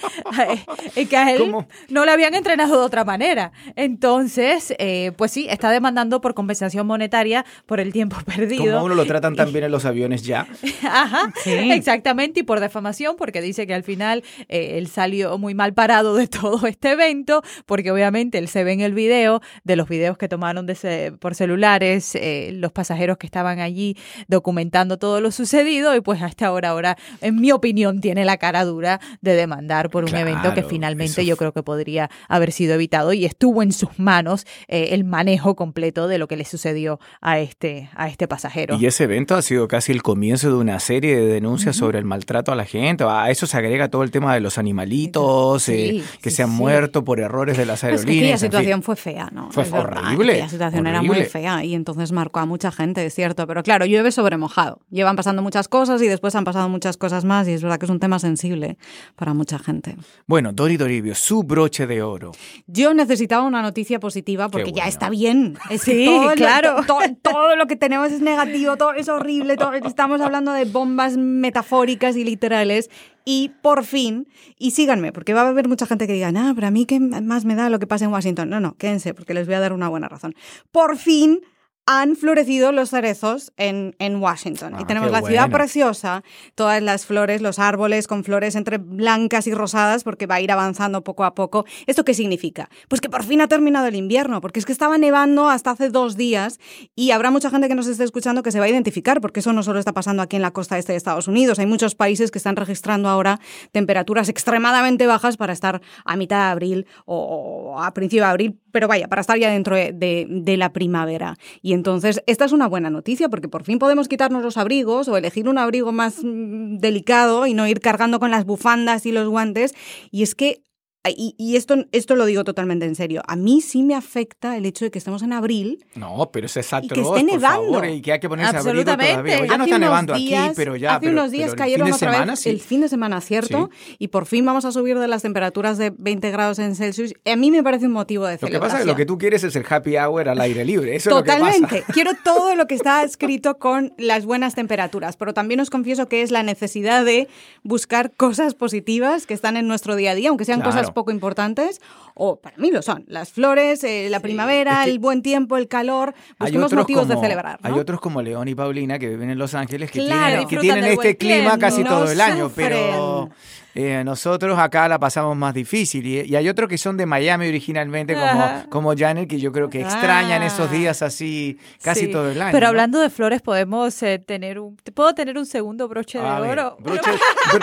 eh, que a él no le habían entrenado de otra manera. Entonces, eh, pues sí, está demandando por compensación monetaria por el tiempo <laughs> perdido. Como uno lo tratan también en los aviones ya. <laughs> Ajá, exactamente, y por defamación, porque dice que al final eh, él salió muy mal parado de todo este evento, porque obviamente él se ve en el video, de los videos que tomaron de por celulares, los pasajeros que estaban allí documentando todo lo sucedido, y pues hasta ahora, ahora, en mi opinión, tiene la cara dura de demandar por un evento que finalmente yo creo que podría haber sido evitado y estuvo en sus manos eh, el manejo completo de lo que le sucedió a este, a este pasajero. Y ese evento ha sido casi el comienzo de una serie de denuncias sobre el maltrato a la gente. A eso se agrega todo el tema de los animalitos eh, que se han muerto por errores de las aerolíneas. la situación fue fea, ¿no? Fue horrible. La situación era muy fea y entonces marcó a mucha gente, es cierto. Pero claro, llueve sobre mojado. Llevan pasando muchas cosas y después han pasado muchas cosas más y es verdad que es un tema sensible para mucha gente. Bueno, Dori Doribio, su broche de oro. Yo necesitaba una noticia positiva porque ya está bien. sí, claro. todo, lo que tenemos es negativo, todo es horrible, estamos hablando de bombas metafóricas y literales y por fin, y síganme, porque va a haber mucha gente que diga, ah, pero a mí qué más me da lo que pasa en Washington. No, no, quédense, porque les voy a dar una buena razón. Por fin han florecido los cerezos en, en Washington. y ah, tenemos la ciudad preciosa, todas las flores, los árboles con flores entre blancas y rosadas, porque va a ir avanzando poco a poco. ¿Esto qué significa? Pues que por fin ha terminado el invierno, porque es que estaba nevando hasta hace dos días y habrá mucha gente que nos esté escuchando que se va a identificar, porque eso no solo está pasando aquí en la costa este de Estados Unidos. Hay muchos países que están registrando ahora temperaturas extremadamente bajas para estar a mitad de abril o a principio de abril, pero vaya, para estar ya dentro de, de la primavera. Y entonces, esta es una buena noticia porque por fin podemos quitarnos los abrigos o elegir un abrigo más mm, delicado y no ir cargando con las bufandas y los guantes. Y es que y, y esto, esto lo digo totalmente en serio, a mí sí me afecta el hecho de que estamos en abril. No, pero eso es atroz, que esté por nevando. favor, y que hay que ponerse abrigo todavía. Ya no Hace está unos nevando días- aquí, pero ya. Hace pero- unos días cayeron otra semana, vez sí. el fin de semana, ¿cierto? Y por fin vamos a subir de las temperaturas de 20 grados en Celsius. A mí me parece un motivo de Lo que celebración. pasa es que lo que tú quieres es el happy hour al aire libre. Eso es lo que Totalmente. pasa. <laughs> Quiero todo lo que está escrito con las buenas temperaturas, pero también os confieso que es la necesidad de buscar cosas positivas que están en nuestro día a día, aunque sean Claro. cosas poco importantes, o para mí lo son. Las flores, eh, la primavera, es que el buen tiempo, el calor. Busquemos motivos como, de celebrar. ¿no? hay otros como León y Paulina que viven en Los Ángeles que Claro, tienen, que tienen este clima tiempo. casi No todo el año, pero sufren. eh, nosotros acá la pasamos más difícil. Y, y hay otros que son de Miami originalmente, como, Ajá. como Janet, que yo creo que extrañan Ah. esos días así casi Sí. todo el año. Pero ¿no? hablando de flores, podemos eh, tener un. ¿Puedo tener un segundo broche de A ver, oro? broche- <laughs> bro-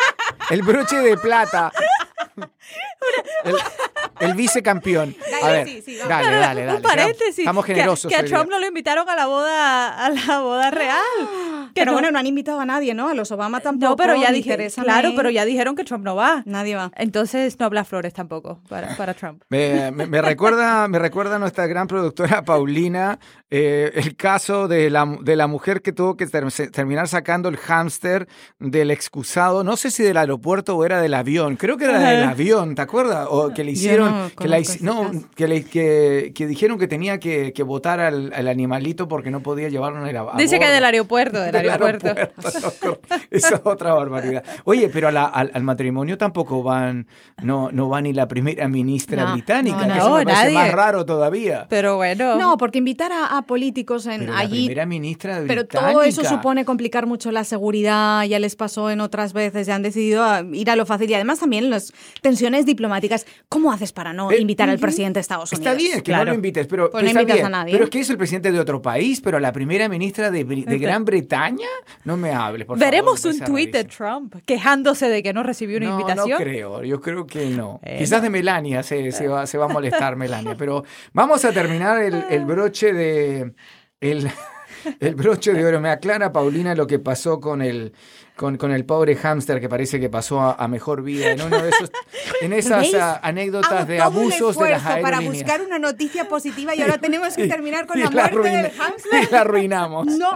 el broche de plata. El, el vicecampeón. <laughs> A Dale, ver, sí, sí, vamos. dale, dale, dale. Un paréntesis. Estamos que- generosos. Que, a hoy día. Trump no lo invitaron a la boda, a la boda real. Que Pero no- bueno, no han invitado a nadie, ¿no? A los Obama tampoco. no, pero ya dijeron, claro, pero ya dijeron que Trump no va. Nadie va. Entonces no habla flores tampoco para, para Trump. Me, me- me recuerda, me recuerda a nuestra gran productora Paulina eh, el caso de la, de la mujer que tuvo que ter- terminar sacando el hámster del excusado, no sé si del aeropuerto o era del avión, creo que era del avión, ¿te acuerdas? O que le hicieron, no que, la, no, que, le- que, que dijeron que tenía que, que votar al, al animalito porque no podía llevarlo en el a- a Dice que bordo. del aeropuerto, del, <laughs> Del aeropuerto. aeropuerto, no, Esa es otra barbaridad. Oye, pero a la- al, al matrimonio tampoco van, no, no va ni la primera ministra No, británica, no, que no, eso me parece más raro todavía. Pero bueno. No, porque invitar a, a políticos en, Pero la allí primera ministra Pero británica. todo eso supone complicar mucho la seguridad, ya les pasó en otras veces, ya han decidido a ir a lo fácil y además también las tensiones diplomáticas. ¿Cómo haces para no Eh, invitar al presidente de Estados Unidos? Está bien que no Claro. lo invites, pero, Pues no invitas bien. a nadie. Pero es que es el presidente de otro país, pero la primera ministra de, Bri- de Gran Bretaña, no me hables, por Veremos un tuit de. Trump quejándose de que no recibió una no, invitación. No creo, yo creo que no. <laughs> Eh, Quizás de Melania se, se va, se va a molestar <laughs> Melania, pero vamos a terminar el, el broche de el, <laughs> el broche de oro. Me aclara Paulina lo que pasó con el con, con el pobre hámster que parece que pasó a, a mejor vida en uno de esos en esas ah, anécdotas Hago de un abusos de las esfuerzo para aerolíneas. buscar una noticia positiva y ahora tenemos que terminar con Y la muerte del hámster. y la arruinamos. ¡No!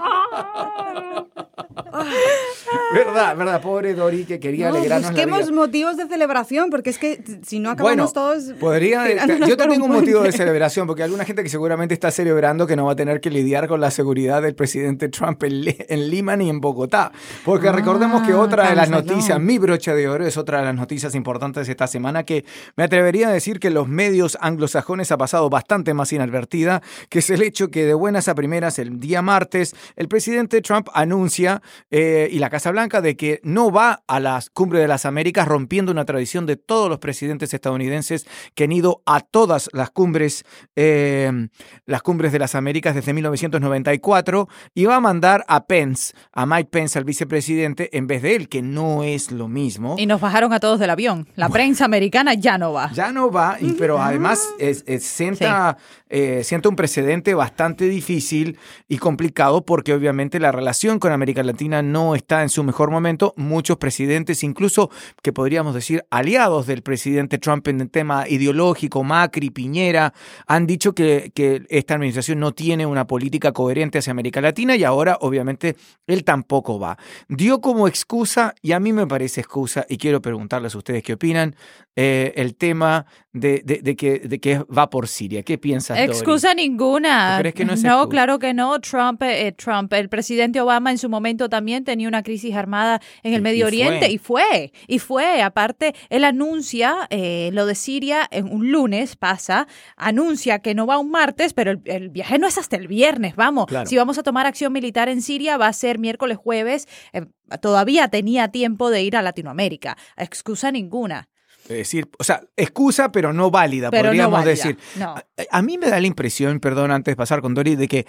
Verdad, verdad, pobre Dori que quería No, alegrarnos la busquemos vida. motivos de celebración, porque es que si no Bueno, acabamos todos. podría. Yo tengo un motivo de celebración, porque hay alguna gente que seguramente está celebrando que no va a tener que lidiar con la seguridad del presidente Trump en, en Lima ni en Bogotá. Porque Ah, recordemos que otra de las noticias, mi brocha de oro, es otra de las noticias importantes de esta semana que me atrevería a decir que los medios anglosajones ha pasado bastante más inadvertida, que es el hecho que de buenas a primeras, el día martes, el presidente Trump anuncia, eh, y la Casa Blanca, de que no va a la Cumbre de las Américas, rompiendo una tradición de todos los presidentes estadounidenses que han ido a todas las cumbres, eh, las cumbres de las Américas desde 1994, y va a mandar a Pence, a Mike Pence, al vicepresidente, en vez de él, que no es lo mismo. Y nos bajaron a todos del avión. La prensa americana ya no va. Ya no va, y- pero además es- es- sienta, eh, sienta un precedente bastante difícil y complicado porque obviamente la relación con América Latina no está en su mejor momento. Muchos presidentes, incluso que podríamos decir aliados del presidente Trump en el tema ideológico, Macri, Piñera, han dicho que, que esta administración no tiene una política coherente hacia América Latina y ahora obviamente él tampoco va. Dio como excusa, y a mí me parece excusa, y quiero preguntarles a ustedes qué opinan, eh, el tema de, de- de que, de que va por Siria. ¿Qué piensas, Dori? Excusa ninguna. ¿Tú crees que no es claro que no. Trump, eh, Trump, el presidente Obama en su momento también tenía una crisis armada en el Y- Medio y Oriente fue. y fue, y fue. Aparte, él anuncia eh, lo de Siria en un lunes, pasa, anuncia que no va un martes, pero el, el viaje no es hasta el viernes, vamos. Claro. Si vamos a tomar acción militar en Siria, va a ser miércoles, jueves. eh, todavía tenía tiempo de ir a Latinoamérica. Excusa ninguna. Es decir, o sea, excusa, pero no válida, Pero no podríamos válida, decir. no. A, a mí me da la impresión, perdón, antes de pasar con Dori, de que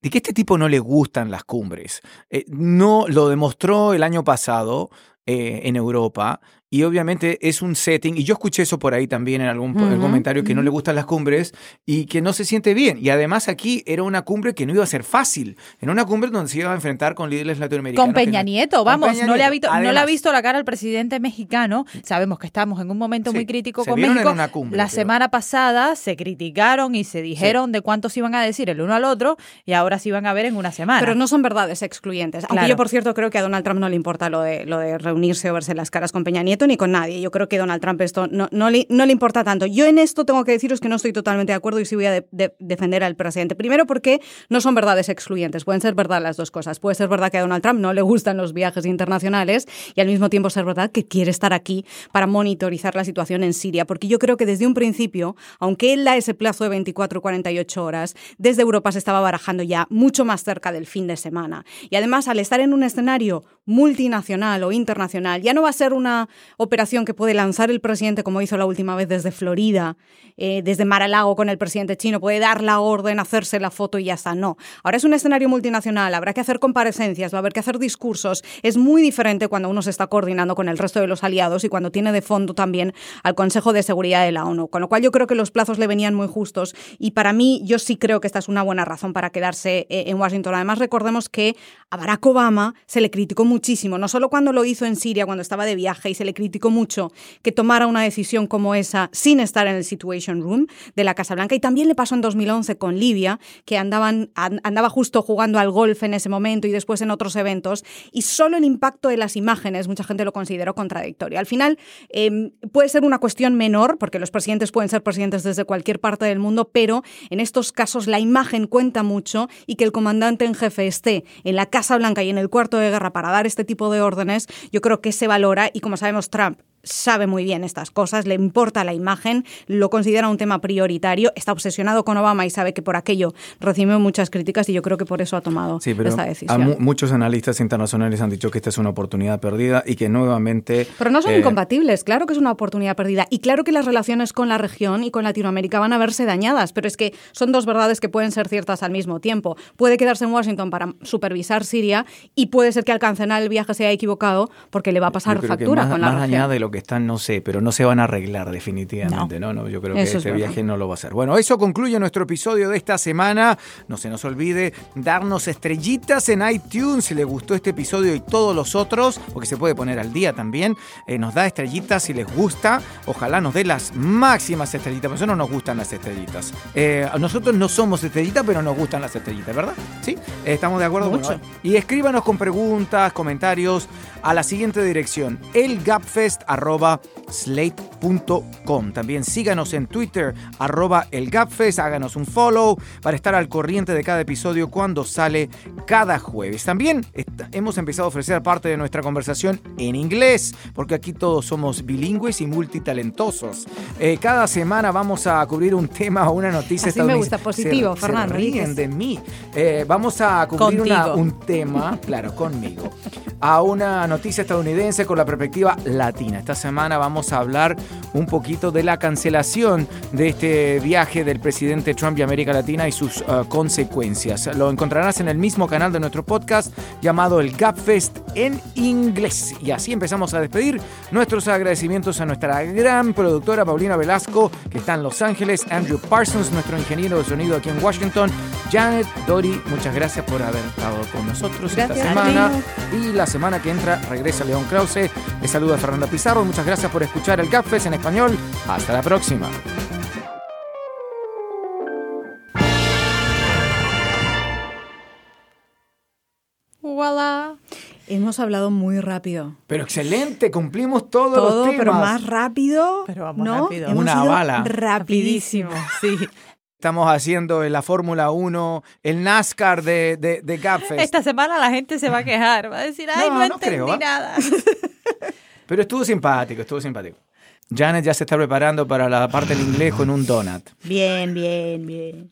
de que este tipo no le gustan las cumbres. Eh, no lo demostró el año pasado eh, en Europa y obviamente es un setting, y yo escuché eso por ahí también en algún comentario, que no le gustan las cumbres y que no se siente bien. Y además aquí era una cumbre que no iba a ser fácil, en una cumbre donde se iba a enfrentar con líderes latinoamericanos. Con Peña Nieto, vamos, Peña no, le ha visto, no le ha visto la cara al presidente mexicano. Sabemos que estamos en un momento Sí, muy crítico con México. una cumbre, la pero- semana pasada se criticaron y se dijeron de cuántos iban a decir el uno al otro y ahora se iban a ver en una semana. Pero no son verdades excluyentes. Aunque Claro. yo, por cierto, creo que a Donald Trump no le importa lo de, lo de reunirse o verse las caras con Peña Nieto ni con nadie. Yo creo que Donald Trump esto no, no, le, no le importa tanto. Yo en esto tengo que deciros que no estoy totalmente de acuerdo y sí voy a de- de- defender al presidente. Primero porque no son verdades excluyentes. Pueden ser verdad las dos cosas. Puede ser verdad que a Donald Trump no le gustan los viajes internacionales y al mismo tiempo ser verdad que quiere estar aquí para monitorizar la situación en Siria. Porque yo creo que desde un principio, aunque él da ese plazo de 24 48 horas, desde Europa se estaba barajando ya mucho más cerca del fin de semana. Y además, al estar en un escenario multinacional o internacional, ya no va a ser una operación que puede lanzar el presidente como hizo la última vez desde Florida, eh, desde Mar-a-Lago con el presidente chino, puede dar la orden, hacerse la foto y ya está. No. Ahora es un escenario multinacional, habrá que hacer comparecencias, va a haber que hacer discursos. Es muy diferente cuando uno se está coordinando con el resto de los aliados y cuando tiene de fondo también al Consejo de Seguridad de la ONU. Con lo cual yo creo que los plazos le venían muy justos y para mí yo sí creo que esta es una buena razón para quedarse eh, en Washington. Además recordemos que a Barack Obama se le criticó muchísimo, no solo cuando lo hizo en Siria, cuando estaba de viaje y se le criticó mucho que tomara una decisión como esa sin estar en el Situation Room de la Casa Blanca y también le pasó en 2011 con Libia, que andaban, an- andaba justo jugando al golf en ese momento y después en otros eventos y solo el impacto de las imágenes mucha gente lo consideró contradictorio. Al final eh, puede ser una cuestión menor porque los presidentes pueden ser presidentes desde cualquier parte del mundo, pero en estos casos la imagen cuenta mucho y que el comandante en jefe esté en la Casa Blanca y en el cuarto de guerra para dar este tipo de órdenes, yo creo que se valora y como sabemos Trump sabe muy bien estas cosas, le importa la imagen, lo considera un tema prioritario, está obsesionado con Obama y sabe que por aquello recibió muchas críticas y yo creo que por eso ha tomado Sí, pero esta a decisión. mu- muchos analistas internacionales han dicho que esta es una oportunidad perdida y que nuevamente... Pero no son eh, incompatibles, claro que es una oportunidad perdida. Y claro que las relaciones con la región y con Latinoamérica van a verse dañadas, pero es que son dos verdades que pueden ser ciertas al mismo tiempo. Puede quedarse en Washington para supervisar Siria y puede ser que al cancelar el viaje se haya equivocado porque le va a pasar factura más, con la más región. dañada de lo que están, no sé, pero no se van a arreglar definitivamente, ¿no? no, yo creo que Eso es este viaje no lo va a hacer. Bueno, eso concluye nuestro episodio de esta semana. No se nos olvide darnos estrellitas en iTunes si les gustó este episodio y todos los otros, porque se puede poner al día también. Eh, nos da estrellitas si les gusta. Ojalá nos dé las máximas estrellitas, porque a nosotros nos gustan las estrellitas. Eh, nosotros no somos estrellitas, pero nos gustan las estrellitas, ¿verdad? ¿Sí? Eh, ¿Estamos de acuerdo? Mucho. Bueno, y escríbanos con preguntas, comentarios a la siguiente dirección, elgapfest.slate.com. También síganos en Twitter, arroba elgapfest, háganos un follow para estar al corriente de cada episodio cuando sale cada jueves. También hemos empezado a ofrecer parte de nuestra conversación en inglés, porque aquí todos somos bilingües y multitalentosos. Eh, cada semana vamos a cubrir un tema o una noticia Así me estadounidense. gusta, positivo, Se- Fernando, Se ríen de mí. Eh, vamos a cubrir una- un tema, <laughs> claro, conmigo, a una noticia estadounidense con la perspectiva latina. Esta semana vamos a hablar un poquito de la cancelación de este viaje del presidente Trump y América Latina y sus uh, consecuencias. Lo encontrarás en el mismo canal de nuestro podcast llamado el Gapfest en inglés. Y así empezamos a despedir nuestros agradecimientos a nuestra gran productora Paulina Velasco, que está en Los Ángeles, Andrew Parsons, nuestro ingeniero de sonido aquí en Washington, Janet, Dori, muchas gracias por haber estado con nosotros Gracias esta semana. Y la semana que entra regresa León Krause. Les saluda Fernanda Pizarro. Muchas gracias por escuchar el Gapfest en español. Hasta la próxima. Voilà. Hemos hablado muy rápido. Pero excelente, cumplimos todos Todo, los temas. pero más rápido. Pero vamos ¿no? rápido. Hemos Una bala. Rapidísimo. Sí. <laughs> Estamos haciendo en la Fórmula 1, el NASCAR de, de, de Gapfest. Esta semana la gente se va a quejar, va a decir, ay, No, no, no entendí creo, ¿ah? nada. <laughs> Pero estuvo simpático, estuvo simpático. Janet ya se está preparando para la parte del inglés con un donut. Bien, bien, bien.